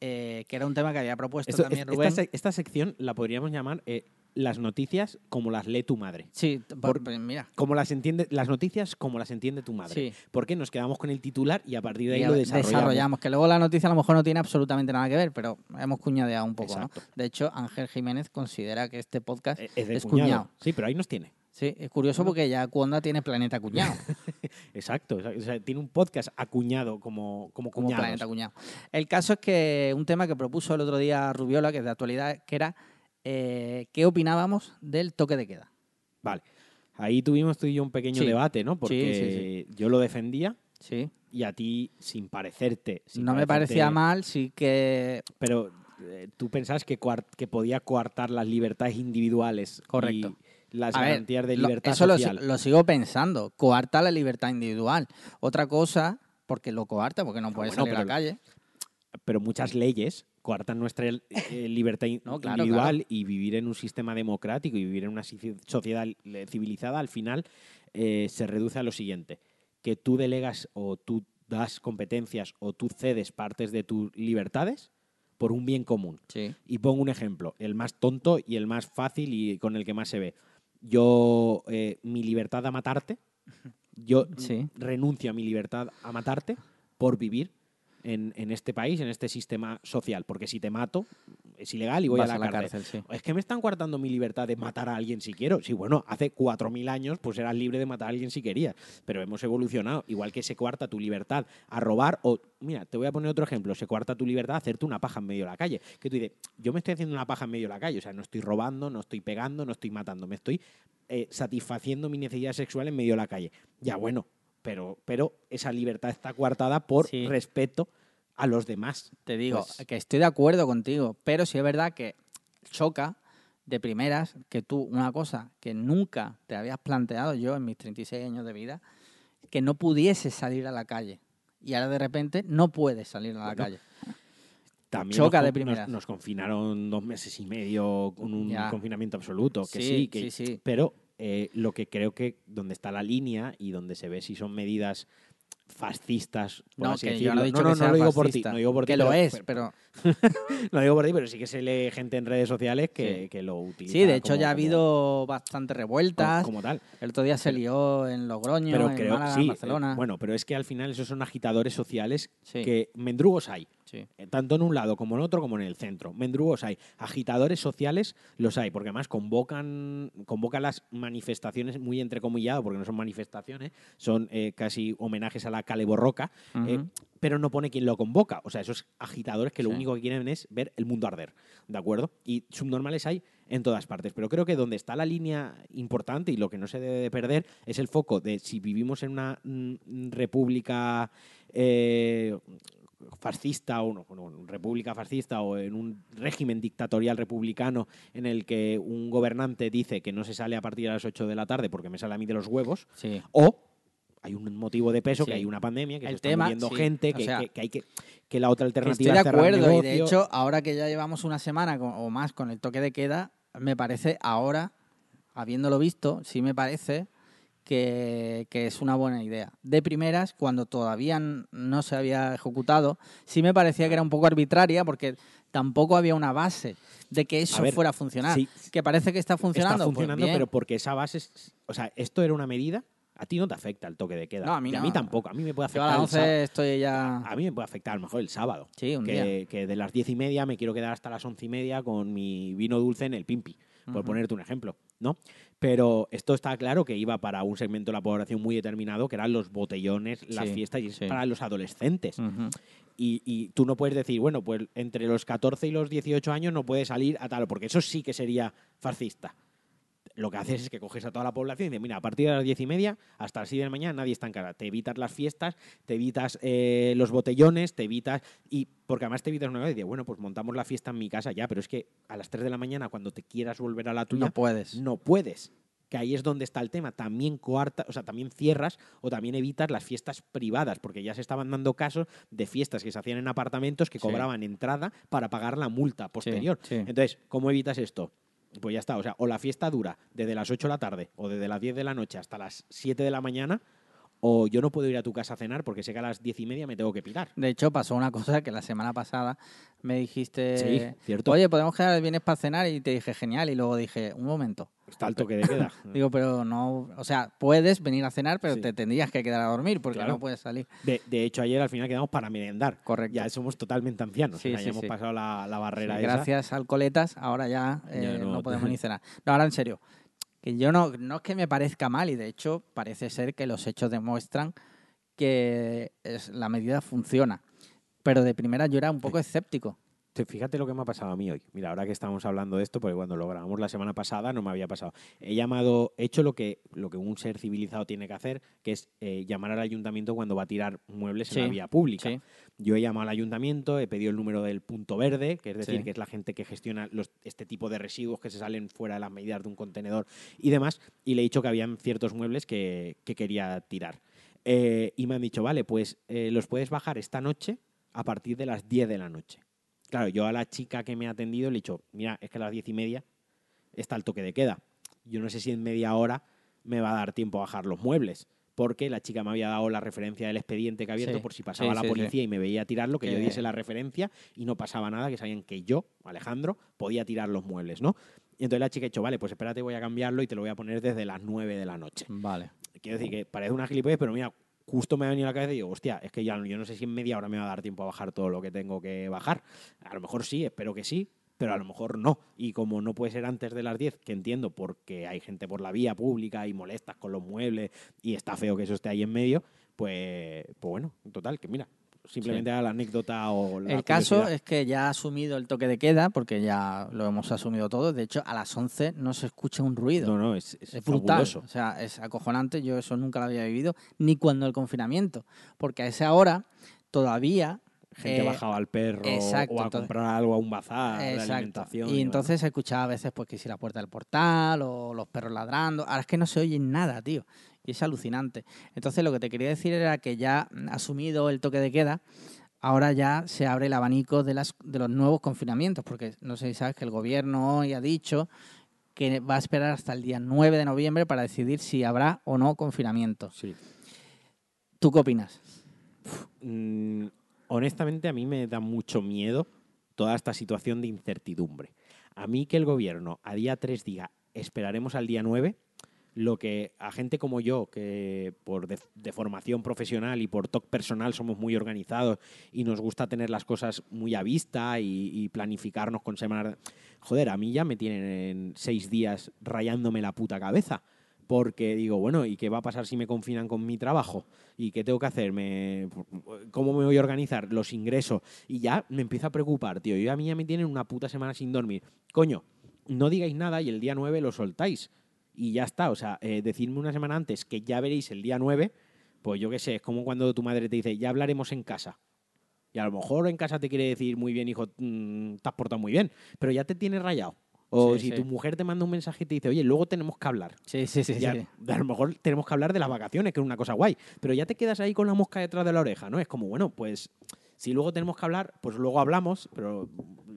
eh, que era un tema que había propuesto esto- también esta, Rubén. se- esta sección la podríamos llamar eh, las noticias como las lee tu madre. Sí, t- por- pues mira. Como las entiende, las noticias como las entiende tu madre. Sí. Porque nos quedamos con el titular y a partir de ahí y lo a- desarrollamos. Que luego la noticia a lo mejor no tiene absolutamente nada que ver, pero hemos cuñadeado un poco, ¿no? De hecho, Ángel Jiménez considera que este podcast Eh, Es es cuñado. cuñado. Sí, pero ahí nos tiene. Sí, es curioso Bueno. porque ya Cuonda tiene Planeta Cuñado, Exacto. o sea, tiene un podcast acuñado como, como. Planeta Cuñado. El caso es que un tema que propuso el otro día Rubiola, que es de actualidad, que era eh, qué opinábamos del toque de queda. Vale. Ahí tuvimos tú y yo un pequeño Sí. debate, ¿no? Porque yo lo defendía Sí. y a ti, sin parecerte. sin no me parecía mal, sí que Pero eh, tú pensabas que, podía coartar las libertades individuales Correcto. y las A ver, garantías de lo- libertad eso lo, social. lo sigo pensando. Coarta la libertad individual. Otra cosa, porque lo coarta, porque no puede Ah, bueno, salir a la calle. Pero muchas leyes coartan nuestra eh, libertad No, claro, individual y vivir en un sistema democrático y vivir en una sociedad eh, civilizada, al final eh, se reduce a lo siguiente, que tú delegas o tú das competencias o tú cedes partes de tus libertades por un bien común. Sí. Y pongo un ejemplo, el más tonto y el más fácil y con el que más se ve. Yo, eh, mi libertad a matarte, yo Sí. renuncio a mi libertad a matarte por vivir en, en este país, en este sistema social. Porque si te mato, es ilegal y voy Vas a la, cárcel. sí. Es que me están coartando mi libertad de matar a alguien si quiero. Sí, bueno, hace 4.000 años pues eras libre de matar a alguien si querías. Pero hemos evolucionado. Igual que se coarta tu libertad a robar o... Mira, te voy a poner otro ejemplo. Se coarta tu libertad a hacerte una paja en medio de la calle. Que tú dices, yo me estoy haciendo una paja en medio de la calle. O sea, no estoy robando, no estoy pegando, no estoy matando. Me estoy eh, satisfaciendo mi necesidad sexual en medio de la calle. Ya bueno, pero, pero esa libertad está coartada por Sí. respeto a los demás. Te digo Pues- que estoy de acuerdo contigo, pero sí es verdad que choca de primeras que tú, una cosa que nunca te habías planteado yo en mis 36 años de vida, que no pudieses salir a la calle. Y ahora de repente no puedes salir a la Bueno, calle. También Choca nos, de primeras. Nos, nos confinaron dos meses y medio con un Ya. confinamiento absoluto, que sí, Sí, que, sí, sí. pero eh, lo que creo que donde está la línea y donde se ve si son medidas fascistas, por No, así que yo no decirlo. he dicho no, que no, sea no lo digo por ti, no digo por ti, que lo pero- es, pero no digo por ti, pero sí que se lee gente en redes sociales que, Sí. que lo utiliza. sí, de hecho como- ya ha como- habido bastantes revueltas. como, tal. El otro día se lió en Logroño, Pero en creo Málaga, sí, en eh, Barcelona. bueno, pero es que al final esos son agitadores sociales Sí. que mendrugos hay. Sí. Eh, Tanto en un lado como en otro, como en el centro. Mendrugos hay. Agitadores sociales los hay, porque además convocan, convocan las manifestaciones muy entrecomillado, porque no son manifestaciones, son eh, casi homenajes a la Cale Borroca, eh, pero no pone quién lo convoca. O sea, esos agitadores que lo Sí. único que quieren es ver el mundo arder, ¿de acuerdo? Y subnormales hay en todas partes. Pero creo que donde está la línea importante y lo que no se debe de perder es el foco de si vivimos en una mm, república eh, fascista o no, no, república fascista o en un régimen dictatorial republicano en el que un gobernante dice que no se sale a partir de las 8 de la tarde porque me sale a mí de los huevos Sí. o hay un motivo de peso, Sí. que hay una pandemia, que El se está tema, muriendo sí, gente, o que, sea, que- que hay que que la otra alternativa Estoy de acuerdo y de hecho, ahora que ya llevamos una semana con- o más con el toque de queda, me parece ahora, habiéndolo visto, sí me parece que, que es una buena idea. De primeras, cuando todavía no se había ejecutado, sí me parecía que era un poco arbitraria porque tampoco había una base de que eso ver, fuera a funcionar. sí, que parece que está funcionando. Está pues funcionando, bien. pero porque esa base, es- o sea, esto era una medida, a ti no te afecta el toque de queda. No, a mí a tampoco, a mí me puede Yo a afectar el sábado. 11 estoy ya... A mí me puede afectar a lo mejor el sábado. Sí, un día. que, que de las diez y media me quiero quedar hasta las once y media con mi vino dulce en el Pimpi, por Ujú. ponerte un ejemplo, ¿no? Pero esto está claro que iba para un segmento de la población muy determinado, que eran los botellones, las Sí, fiestas, y es sí. para los adolescentes. Y, y tú no puedes decir, bueno, pues entre los 14 y los 18 años no puedes salir a tal, porque eso sí que sería fascista. Lo que haces es que coges a toda la población y dices, mira, a partir de las 10 y media hasta las 6 de la mañana nadie está en casa. Te evitas las fiestas, te evitas eh, los botellones, te evitas... y Porque además te evitas una cosa y dices, bueno, pues montamos la fiesta en mi casa ya, pero es que a las 3 de la mañana cuando te quieras volver a la tuya, No puedes. no puedes. Que ahí es donde está el tema. También coarta, o sea, también cierras o también evitas las fiestas privadas, porque ya se estaban dando casos de fiestas que se hacían en apartamentos que Sí. cobraban entrada para pagar la multa posterior. sí. Entonces, ¿cómo evitas esto? Pues ya está. O sea, o la fiesta dura desde las 8 de la tarde o desde las 10 de la noche hasta las 7 de la mañana, o yo no puedo ir a tu casa a cenar porque sé que a las 10 y media me tengo que pirar. De hecho, pasó una cosa que la semana pasada me dijiste, Sí, cierto. oye, podemos quedar el viernes para cenar y te dije, genial, y luego dije, un momento. Está el toque de queda. Digo, pero no, o sea, puedes venir a cenar, pero Sí. te tendrías que quedar a dormir porque Claro. no puedes salir. De, de hecho, ayer al final quedamos para merendar. Correcto. Ya somos totalmente ancianos. Sí, o sea, sí, ya hemos pasado la, la barrera esa. gracias, alcoletas, ahora ya, eh, Ya no, no- podemos ni cenar. No, ahora en serio, que yo no, no es que me parezca mal, y de hecho parece ser que los hechos demuestran que la medida funciona. Pero de primera yo era un poco escéptico. Te- Fíjate lo que me ha pasado a mí hoy. Mira, ahora que estamos hablando de esto, porque cuando lo grabamos la semana pasada no me había pasado. He llamado, he hecho lo que, lo que un ser civilizado tiene que hacer, que es eh, llamar al ayuntamiento cuando va a tirar muebles en la vía pública. sí. Yo he llamado al ayuntamiento, he pedido el número del punto verde, que es decir, Sí. que es la gente que gestiona los, este tipo de residuos que se salen fuera de las medidas de un contenedor y demás, y le he dicho que habían ciertos muebles que, que quería tirar. Eh, y me han dicho, vale, pues eh, los puedes bajar esta noche a partir de las 10 de la noche. Claro, yo a la chica que me ha atendido le he dicho, mira, es que a las 10 y media está el toque de queda. Yo no sé si en media hora me va a dar tiempo a bajar los muebles. Porque la chica me había dado la referencia del expediente que ha abierto Sí, por si pasaba sí, la sí. policía y me veía tirarlo, que yo diese la referencia y no pasaba nada, que sabían que yo, Alejandro, podía tirar los muebles, ¿no? Y entonces la chica ha dicho, vale, pues espérate, voy a cambiarlo y te lo voy a poner desde las 9 de la noche. Vale. Quiero decir que parece una gilipollez, pero mira, justo me ha venido a la cabeza y digo, hostia, es que ya yo no sé si en media hora me va a dar tiempo a bajar todo lo que tengo que bajar. A lo mejor sí, espero que sí, pero a lo mejor no. Y como no puede ser antes de las 10, que entiendo porque hay gente por la vía pública y molestas con los muebles y está feo que eso esté ahí en medio, pues, pues bueno, en total, que mira, simplemente la anécdota o la El caso curiosidad. es que ya ha asumido el toque de queda, porque ya lo hemos asumido todo. De hecho, a las 11 no se escucha un ruido. No, no, es, es Es brutal, fabuloso. o sea, es acojonante. Yo eso nunca lo había vivido, ni cuando el confinamiento, porque a esa hora todavía. Gente eh, bajaba al perro exacto, o a entonces- comprar algo a un bazar de Exacto. alimentación. Y entonces se escuchaba a veces pues que si la puerta del portal o los perros ladrando. Ahora es que no se oye nada, tío. Y es alucinante. Entonces lo que te quería decir era que ya mm, asumido el toque de queda, ahora ya se abre el abanico de, las, de los nuevos confinamientos, porque no sé si sabes que el gobierno hoy ha dicho que va a esperar hasta el día 9 de noviembre para decidir si habrá o no confinamiento. Sí. ¿Tú ¿Tú qué opinas? Mm, honestamente, a mí me da mucho miedo toda esta situación de incertidumbre. A mí que el gobierno a día 3 diga esperaremos al día 9, lo que a gente como yo, que por de, de formación profesional y por toque personal somos muy organizados y nos gusta tener las cosas muy a vista y, planificarnos con semanas... Joder, a mí ya me tienen en seis días rayándome la puta cabeza. Porque digo, bueno, ¿y qué va a pasar si me confinan con mi trabajo? ¿Y qué tengo que hacer? ¿Me, ¿Cómo me voy a organizar? Los ingresos. Y ya me empiezo a preocupar, tío. Y a mí ya me tienen una puta semana sin dormir. Coño, no digáis nada y el día 9 lo soltáis. Y ya está. O sea, eh, decidme una semana antes que ya veréis el día 9, pues yo qué sé, es como cuando tu madre te dice, ya hablaremos en casa. Y a lo mejor en casa te quiere decir, muy bien, hijo, mm, te has portado muy bien, pero ya te tiene rayado. O Sí, si sí. tu mujer te manda un mensaje y te dice, oye, luego tenemos que hablar. Sí, sí, sí. Ya, sí. A lo mejor tenemos que hablar de las vacaciones, que es una cosa guay. Pero ya te quedas ahí con la mosca detrás de la oreja, ¿no? Es como, bueno, pues si luego tenemos que hablar, pues luego hablamos, pero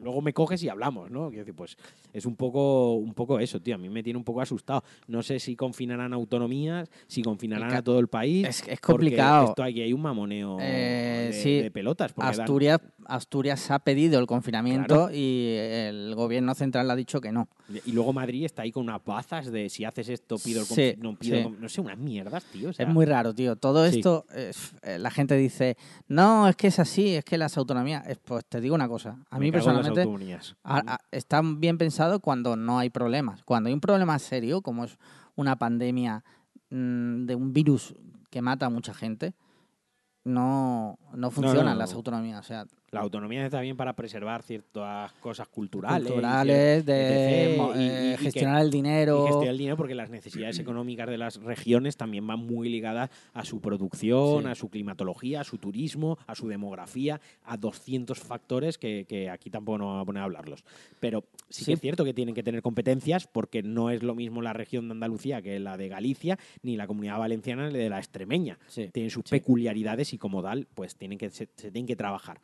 luego me coges y hablamos, ¿no? Quiero decir, pues es un poco, un poco eso, tío. A mí me tiene un poco asustado. No sé si confinarán autonomías, si confinarán El a todo el país. Es- complicado. Esto aquí hay un mamoneo Eh, de, sí. de pelotas. dan- Asturias, Asturias ha pedido el confinamiento Claro. y el gobierno central ha dicho que no. y luego Madrid está ahí con unas bazas de si haces esto, pido el Sí, no, pido el sí. confi- no sé, unas mierdas, tío. o sea, Es muy raro, tío. Todo esto, es- eh, la gente dice, no, es que es así, es que las autonomías. Es- Pues te digo una cosa, a me mí personalmente autonomías. a- a- está bien pensado cuando no hay problemas. Cuando hay un problema serio, como es una pandemia mm, de un virus que mata a mucha gente, no, no funcionan no, las no. autonomías. O sea, La autonomía está bien para preservar ciertas cosas culturales. culturales, de y- y- eh, que- gestionar el dinero. y gestionar el dinero porque las necesidades económicas de las regiones también van muy ligadas a su producción, Sí. a su climatología, a su turismo, a su demografía, a 200 factores que, que aquí tampoco nos vamos a poner a hablarlos. Pero sí, Sí. que es cierto que tienen que tener competencias porque no es lo mismo la región de Andalucía que la de Galicia, ni la comunidad valenciana ni de la extremeña Sí. tienen sus peculiaridades y como tal, pues tienen que, se, se tienen que trabajar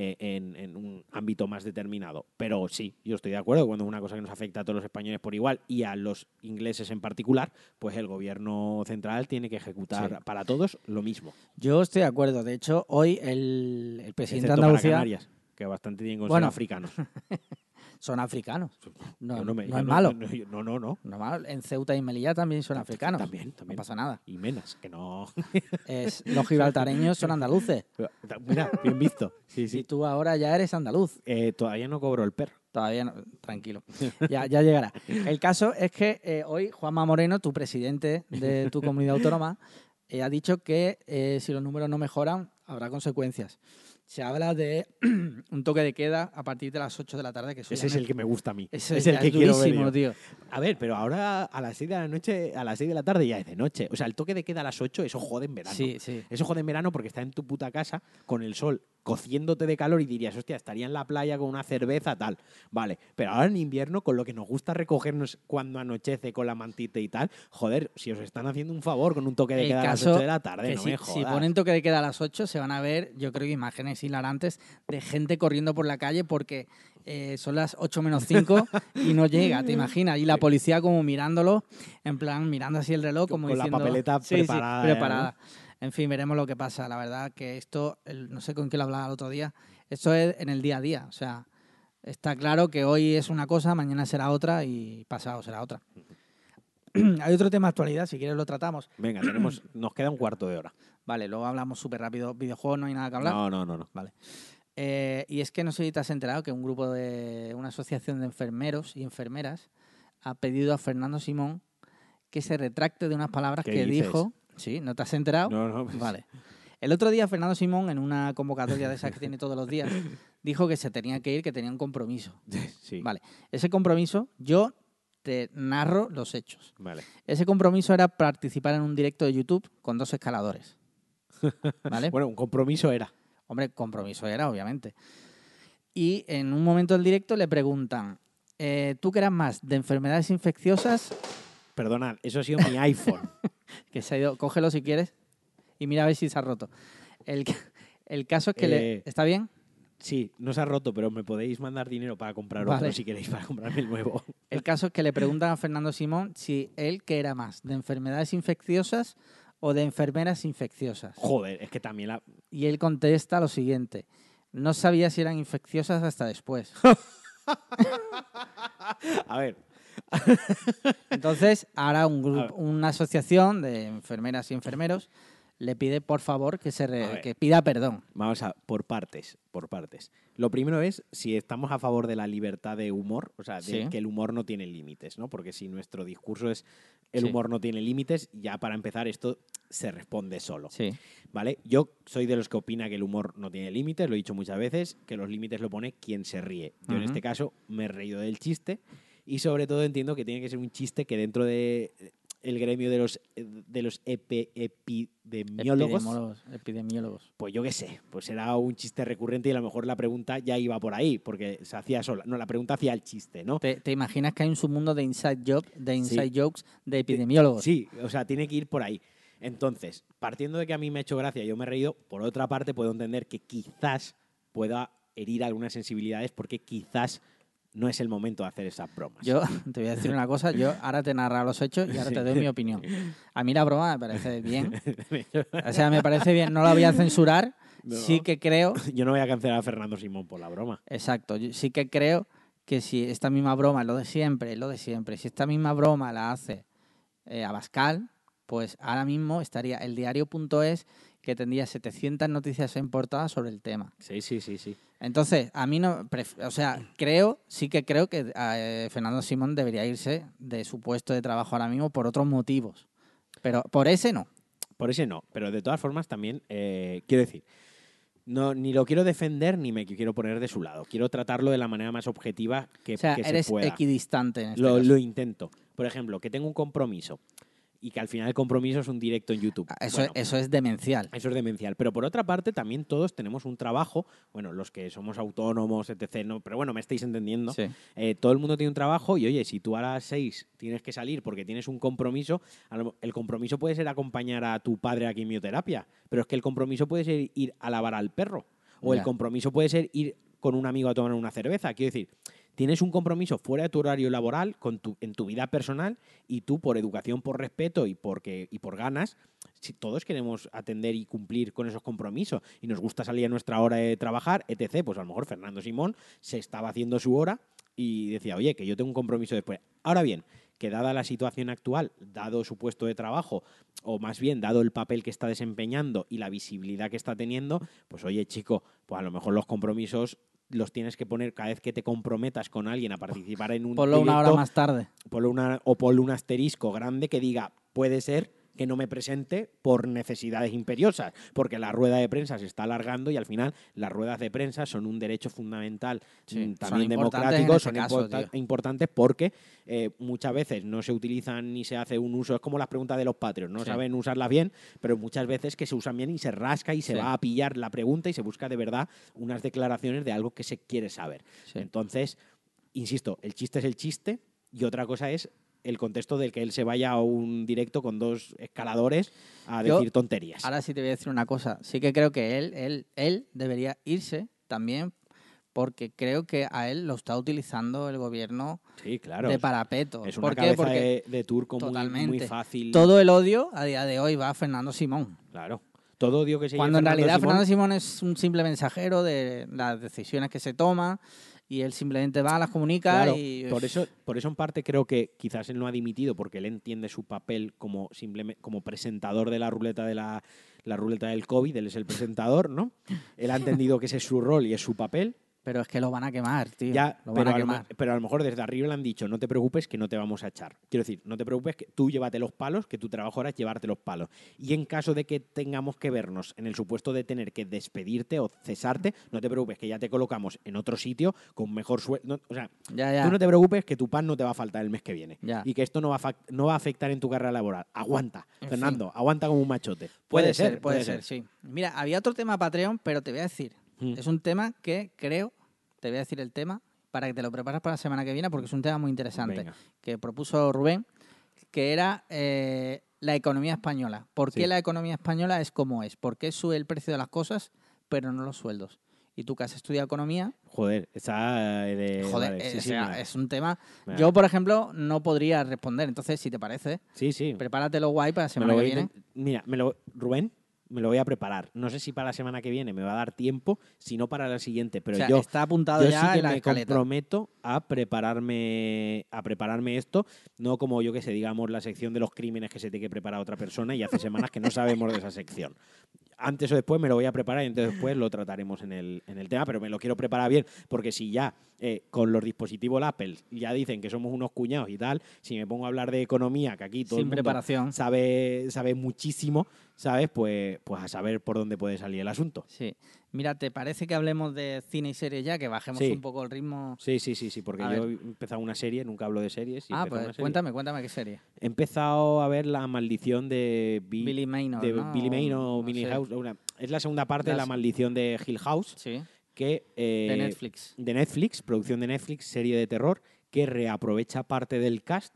eh, en, en un ámbito más determinado. Pero sí, yo estoy de acuerdo, cuando es una cosa que nos afecta a todos los españoles por igual y a los ingleses en particular, pues el gobierno central tiene que ejecutar Sí. para todos lo mismo. Yo estoy de acuerdo. De hecho, hoy el, el presidente de Excepto para Andalucía Canarias, que bastante tienen con Bueno. africanos. son africanos. No, Yo no, me- no yo es malo. No, no, no, no. No mal. En Ceuta y Melilla también son africanos. También, también. No pasa nada. Y menas, que no. Es, los gibraltareños son andaluces. Mira, bien visto. Sí, Y tú ahora ya eres andaluz. Eh, todavía no cobro el perro. Todavía no, tranquilo. Ya, ya llegará. El caso es que eh, hoy Juanma Moreno, tu presidente de tu comunidad autónoma, eh, ha dicho que eh, si los números no mejoran, habrá consecuencias. Se habla de un toque de queda a partir de las 8 de la tarde, que Ese es el que me gusta a mí. Ese es el ya que quiero ver tío. A ver, pero ahora a las 6 de la noche, a las 6 de la tarde ya es de noche. O sea, el toque de queda a las 8, eso jode en verano. Sí, sí. Eso jode en verano porque está en tu puta casa con el sol cociéndote de calor y dirías, hostia, estaría en la playa con una cerveza, tal. Vale, pero ahora en invierno, con lo que nos gusta recogernos cuando anochece con la mantita y tal, joder, si os están haciendo un favor con un toque de El queda a las caso 8 de la tarde, no si, me si ponen toque de queda a las 8, se van a ver, yo creo que imágenes hilarantes de gente corriendo por la calle porque eh, son las 8 menos 5 y no llega, ¿te imaginas? Y la policía como mirándolo, en plan, mirando así el reloj, como Con la diciendo... papeleta Sí, sí, preparada, preparada. En fin, veremos lo que pasa. La verdad que esto, no sé con qué lo hablaba el otro día, esto es en el día a día. O sea, está claro que hoy es una cosa, mañana será otra y pasado será otra. Hay otro tema de actualidad, si quieres lo tratamos. Venga, tenemos, nos queda un cuarto de hora. Vale, luego hablamos súper rápido. Videojuegos no hay nada que hablar. No, no, no, no. Vale. Eh, y es que no sé si te has enterado que un grupo de una asociación de enfermeros y enfermeras ha pedido a Fernando Simón que se retracte de unas palabras ¿Qué que dices? dijo. Sí, ¿no te has enterado? No, no. pues- Vale. El otro día Fernando Simón, en una convocatoria de esas que tiene todos los días, dijo que se tenía que ir, que tenía un compromiso. Sí. Vale. Ese compromiso, yo te narro los hechos. Vale. Ese compromiso era participar en un directo de YouTube con dos escaladores. ¿Vale? Bueno, un compromiso era. Hombre, compromiso era, obviamente. Y en un momento del directo le preguntan, eh, ¿tú que eras más de enfermedades infecciosas? Perdonad, eso ha sido mi iPhone. Que se ha ido, cógelo si quieres y mira a ver si se ha roto. El, el caso es que le... Eh, ¿Está bien? Sí, no se ha roto, pero me podéis mandar dinero para comprar Vale. otro si queréis, para comprarme el nuevo. El caso es que le preguntan a Fernando Simón si él que era más de enfermedades infecciosas o de enfermeras infecciosas? Joder, es que también la... Y él contesta lo siguiente. No sabía si eran infecciosas hasta después. A ver, Entonces, ahora un grupo, una asociación de enfermeras y enfermeros le pide, por favor, que se re- que pida perdón. vamos a por partes, por partes. Lo primero es si estamos a favor de la libertad de humor, o sea, de Sí. que el humor no tiene límites, ¿no? Porque si nuestro discurso es el Sí. humor no tiene límites, ya para empezar esto se responde solo. Sí. ¿Vale? Yo soy de los que opina que el humor no tiene límites, lo he dicho muchas veces, que los límites lo pone quien se ríe. Yo en este caso me he reído del chiste y sobre todo entiendo que tiene que ser un chiste que dentro de el gremio de los de los epi- epidemiólogos, Epidemiólogos. epidemiólogos. pues yo qué sé, pues era un chiste recurrente y a lo mejor la pregunta ya iba por ahí, porque se hacía sola. No, la pregunta hacía el chiste, ¿no? ¿Te, te imaginas que hay un submundo de inside, job, de inside jokes de epidemiólogos? Sí, o sea, tiene que ir por ahí. Entonces, partiendo de que a mí me ha hecho gracia, yo me he reído, por otra parte puedo entender que quizás pueda herir algunas sensibilidades porque quizás no es el momento de hacer esas bromas. Yo te voy a decir una cosa, yo ahora te he narrado los hechos y ahora te doy mi opinión. A mí la broma me parece bien. O sea, me parece bien, no la voy a censurar. No. Sí que creo, Yo no voy a cancelar a Fernando Simón por la broma. exacto, yo sí que creo que si esta misma broma, lo de siempre, lo de siempre, si esta misma broma la hace eh, Abascal, pues ahora mismo estaría el diario.es que tendría 700 noticias en portada sobre el tema. Sí, sí, sí, sí. Entonces, a mí no, o sea, creo, sí que creo que eh, Fernando Simón debería irse de su puesto de trabajo ahora mismo por otros motivos. Pero por ese no. Por ese no, pero de todas formas también eh, quiero decir, no, ni lo quiero defender ni me quiero poner de su lado. Quiero tratarlo de la manera más objetiva que, O sea, que eres se pueda. equidistante en este Lo, caso. lo intento. Por ejemplo, que tengo un compromiso y que al final el compromiso es un directo en YouTube. Ah, Eso, Bueno, eso es demencial. Eso es demencial. Pero por otra parte, también todos tenemos un trabajo, bueno, los que somos autónomos, etc. No, pero bueno, me estáis entendiendo. Sí. Eh, todo el mundo tiene un trabajo y oye, si tú a las seis tienes que salir porque tienes un compromiso, el compromiso puede ser acompañar a tu padre a quimioterapia, pero es que el compromiso puede ser ir a lavar al perro. O el compromiso puede ser ir con un amigo a tomar una cerveza. Quiero decir, tienes un compromiso fuera de tu horario laboral, en tu vida personal, y tú, por educación, por respeto y, porque, y por ganas, si todos queremos atender y cumplir con esos compromisos y nos gusta salir a nuestra hora de trabajar, etc., pues a lo mejor Fernando Simón se estaba haciendo su hora y decía, oye, que yo tengo un compromiso después. Ahora bien, que dada la situación actual, dado su puesto de trabajo, o más bien dado el papel que está desempeñando y la visibilidad que está teniendo, pues oye, chico, pues a lo mejor los compromisos los tienes que poner cada vez que te comprometas con alguien a participar en un Ponlo una hora más tarde. ponle una, o ponle un asterisco grande que diga, puede ser que no me presente por necesidades imperiosas, porque la rueda de prensa se está alargando y al final las ruedas de prensa son un derecho fundamental Sí, mm, también democrático, ese son caso, importa- tío. importantes porque eh, muchas veces no se utilizan ni se hace un uso, es como las preguntas de los patrios, no Sí. saben usarlas bien, pero muchas veces que se usan bien y se rasca y se Sí. va a pillar la pregunta y se busca de verdad unas declaraciones de algo que se quiere saber. Entonces, insisto, el chiste es el chiste y otra cosa es el contexto del que él se vaya a un directo con dos escaladores a Yo- decir tonterías. Ahora sí te voy a decir una cosa. Sí que creo que él, él, él debería irse también porque creo que a él lo está utilizando el gobierno sí, claro. de parapeto. es una ¿Por qué? cabeza Porque de, de turco muy, muy fácil. todo el odio a día de hoy va a Fernando Simón. Claro. Todo odio que se Cuando en realidad Simón- Fernando Simón es un simple mensajero de las decisiones que se toman y él simplemente va, las comunica Claro, y... por eso, por eso en parte creo que quizás él no ha dimitido porque él entiende su papel como simplemente como presentador de la ruleta de la, la ruleta del COVID, él es el presentador, ¿no? Él ha entendido que ese es su rol y es su papel. Pero es que lo van a quemar, tío. Ya, lo pero van a a, lo, quemar. pero a lo mejor desde arriba le han dicho, no te preocupes que no te vamos a echar. Quiero decir, no te preocupes que tú llévate los palos, que tu trabajo ahora es llevarte los palos. Y en caso de que tengamos que vernos en el supuesto de tener que despedirte o cesarte, no te preocupes que ya te colocamos en otro sitio con mejor sueldo. o sea, Ya, ya. tú no te preocupes que tu pan no te va a faltar el mes que viene. Ya. Y que esto no va, a fa- no va a afectar en tu carrera laboral. Aguanta, En Fernando, aguanta como un machote. Puede, ser, puede ser, sí. Mira, había otro tema Patreon, pero te voy a decir. Mm. Es un tema que creo, te voy a decir el tema, para que te lo prepares para la semana que viene, porque es un tema muy interesante. Venga. Que propuso Rubén, que era eh, la economía española. ¿Por qué la economía española es como es? ¿Por qué sube el precio de las cosas, pero no los sueldos? y tú que has estudiado economía, Joder, está eh, de. joder, vale, eh, sí, sí, es un tema. Yo, por ejemplo, no podría responder. Entonces, si te parece, Sí, sí. prepáratelo guay para la semana que viene. Mira, me lo, Rubén, me lo voy a preparar. No sé si para la semana que viene me va a dar tiempo, si no para la siguiente, pero o sea, yo, está apuntado yo ya sí que en la me escaleta. comprometo a prepararme, a prepararme esto, no como yo que sé, digamos, la sección de los crímenes que se tiene que preparar otra persona y hace semanas que no sabemos de esa sección. Antes o después me lo voy a preparar y entonces después lo trataremos en el, en el tema, pero me lo quiero preparar bien, porque si ya eh, con los dispositivos Apple ya dicen que somos unos cuñados y tal, si me pongo a hablar de economía, que aquí todo el mundo preparación. sabe, sabe muchísimo, ¿sabes? Pues, pues a saber por dónde puede salir el asunto. Sí. Mira, ¿te parece que hablemos de cine y series ya? Que bajemos Sí. un poco el ritmo. Sí, sí, sí, sí, porque A yo ver. he empezado una serie, nunca hablo de series. ah, pues serie. cuéntame, cuéntame qué serie. He empezado a ver La Maldición de, Bi- Billy Maynard, de ¿no? Billy Maynard o No Billy. House. una- es la segunda parte de La Maldición de Hill House, Sí, que, eh, de Netflix. de Netflix, producción de Netflix, serie de terror, que reaprovecha parte del cast.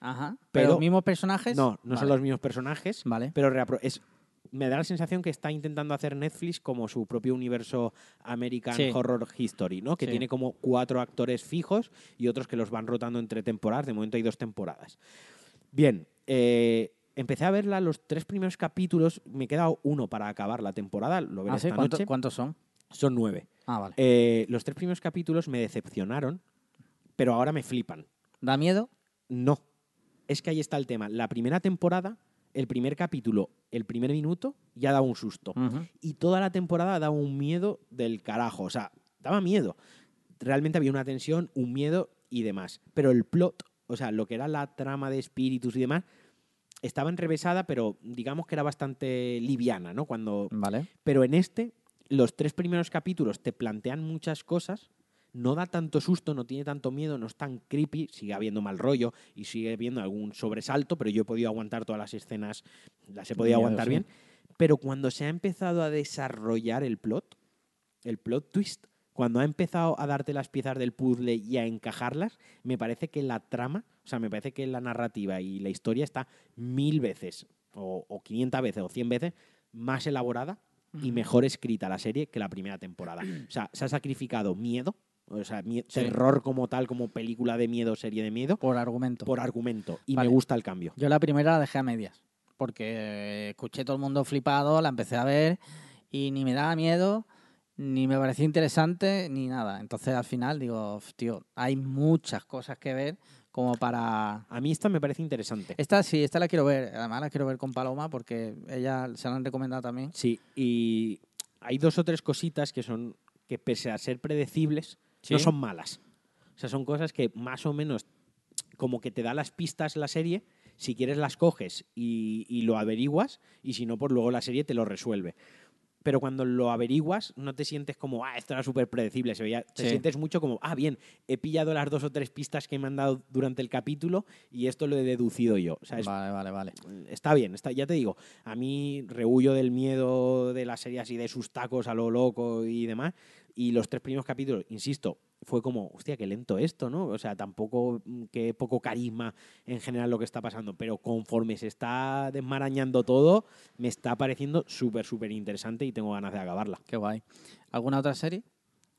Ajá. pero- ¿Pero los mismos personajes? No, no son los mismos personajes, Vale. pero es, me da la sensación que está intentando hacer Netflix como su propio universo American Sí. Horror History, ¿no? Que Sí. tiene como cuatro actores fijos y otros que los van rotando entre temporadas. De momento hay dos temporadas. Bien, eh, empecé a verla los tres primeros capítulos. Me queda uno para acabar la temporada. Lo veré Ah, sí, esta ¿Cuánto- noche. ¿Cuántos son? Son nueve. Ah, vale. Eh, los tres primeros capítulos me decepcionaron, pero ahora me flipan. ¿Da miedo? No. Es que ahí está el tema. La primera temporada, el primer capítulo, el primer minuto, ya daba un susto. Y toda la temporada daba un miedo del carajo. O sea, daba miedo. Realmente había una tensión, un miedo y demás. Pero el plot, o sea, lo que era la trama de espíritus y demás, estaba enrevesada, pero digamos que era bastante liviana, ¿no? Cuando Vale. pero en este, los tres primeros capítulos te plantean muchas cosas, no da tanto susto, no tiene tanto miedo, no es tan creepy, sigue habiendo mal rollo y sigue habiendo algún sobresalto, pero yo he podido aguantar todas las escenas, las he podido Miedo, aguantar sí. bien. Pero cuando se ha empezado a desarrollar el plot, el plot twist, cuando ha empezado a darte las piezas del puzzle y a encajarlas, me parece que la trama, o sea, me parece que la narrativa y la historia está mil veces, o, o 500 veces, o 100 veces más elaborada y mejor escrita la serie que la primera temporada. O sea, se ha sacrificado miedo, o sea, Sí. terror como tal, como película de miedo, serie de miedo, Por argumento. por argumento. Y Vale. me gusta el cambio. Yo la primera la dejé a medias, porque escuché todo el mundo flipado, la empecé a ver y ni me daba miedo, ni me parecía interesante, ni nada. Entonces al final digo, "Uf, tío, hay muchas cosas que ver como para... A mí esta me parece interesante. Esta sí, esta la quiero ver, además la quiero ver con Paloma porque ella se la han recomendado también. Sí, y hay dos o tres cositas que son que pese a ser predecibles, no Sí. son malas. O sea, son cosas que más o menos como que te da las pistas la serie, si quieres las coges y, y lo averiguas, y si no, pues luego la serie te lo resuelve. Pero cuando lo averiguas, no te sientes como, ah, esto era súper predecible. Se veía, te Sí. sientes mucho como, ah, bien, he pillado las dos o tres pistas que me han dado durante el capítulo y esto lo he deducido yo. O sea, es Vale, vale, vale. está bien, está, ya te digo, a mí rehuyo del miedo de la serie así de sus tacos a lo loco y demás. Y los tres primeros capítulos, insisto, fue como, hostia, qué lento esto, ¿no? O sea, tampoco, mm, qué poco carisma en general lo que está pasando. Pero conforme se está desmarañando todo, me está pareciendo súper, súper interesante y tengo ganas de acabarla. Qué guay. ¿Alguna otra serie?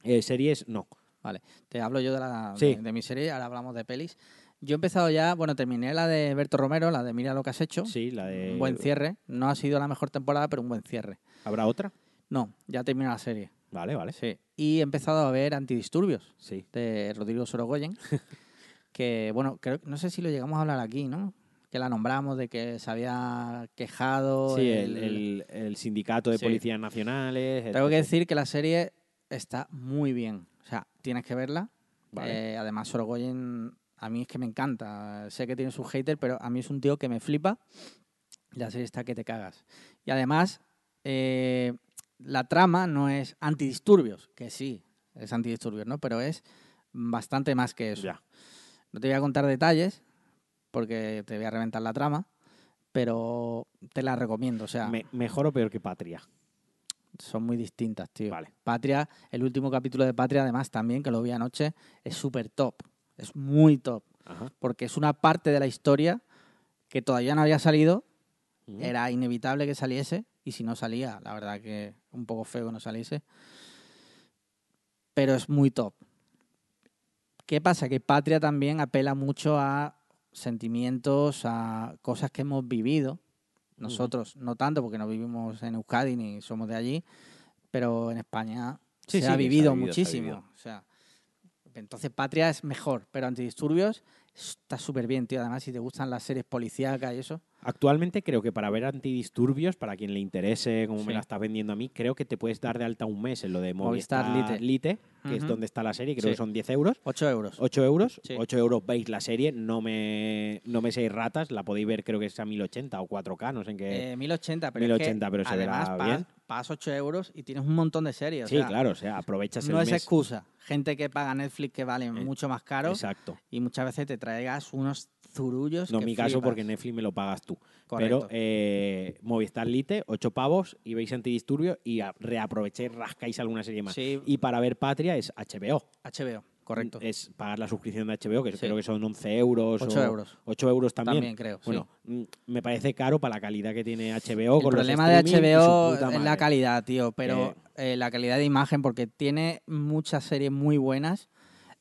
Eh, series, no. Vale, te hablo yo de, la, Sí. de, de mi serie, ahora hablamos de pelis. Yo he empezado ya, bueno, terminé la de Berto Romero, la de Mira lo que has hecho. Sí, la de... Un buen cierre. No ha sido la mejor temporada, pero un buen cierre. ¿Habrá otra? No, ya termina la serie. Vale, vale. Sí. Y he empezado a ver Antidisturbios Sí. de Rodrigo Sorogoyen. que, bueno, creo, no sé si lo llegamos a hablar aquí, ¿no? Que la nombramos de que se había quejado. Sí, el, el- el sindicato de Sí. policías nacionales. Tengo que decir que la serie está muy bien. O sea, tienes que verla. Vale. Eh, además, Sorogoyen a mí es que me encanta. Sé que tiene sus haters, pero a mí es un tío que me flipa. La serie está que te cagas. Y además, eh, la trama no es antidisturbios, que sí, es antidisturbios, ¿no? Pero es bastante más que eso. Ya. No te voy a contar detalles, porque te voy a reventar la trama, pero te la recomiendo. O sea, Me- mejor o peor que Patria. son muy distintas, tío. Vale. Patria, el último capítulo de Patria, además, también, que lo vi anoche, es súper top. Es muy top. Ajá. Porque es una parte de la historia que todavía no había salido. Era inevitable que saliese. Y si no salía, la verdad que un poco feo que no saliese. pero es muy top. ¿Qué pasa? Que Patria también apela mucho a sentimientos, a cosas que hemos vivido. Nosotros no tanto porque no vivimos en Euskadi ni somos de allí, pero en España Sí, se, sí, ha que se ha vivido muchísimo. vivido. O sea, entonces Patria es mejor, pero Antidisturbios está súper bien, tío. Además, si te gustan las series policíacas y eso. Actualmente creo que para ver antidisturbios, para quien le interese, como Sí. me la estás vendiendo a mí, creo que te puedes dar de alta un mes en lo de Movistar Movistar, Lite. Lite, que es donde está la serie, creo Sí. que son 10 euros. 8 euros. 8 euros, Sí. 8 euros veis la serie, no me, no me seis ratas, la podéis ver creo que es a 1080 o 4K, no sé en qué. Eh, 1080, pero 1080, es que pero se verá además bien. pagas, pagas 8 euros y tienes un montón de series. o sí, sea, claro, o sea, aprovechas No el es mes. excusa. Gente que paga Netflix que valen Eh, mucho más caro Exacto. y muchas veces te traigas unos zurullos. No que mi caso porque Netflix me lo pagas tú. Correcto. Pero eh, Movistar Lite, 8 pavos y veis antidisturbios y reaprovechéis, rascáis alguna serie más. Sí, Y para ver Patria es HBO. HBO, correcto. Es pagar la suscripción de HBO, que Sí. creo que son 11 euros. 8 o- euros. 8 euros también. También creo. Bueno, mm, me parece caro para la calidad que tiene HBO. el con problema de HBO es la calidad, tío, pero eh, la calidad de imagen, porque tiene muchas series muy buenas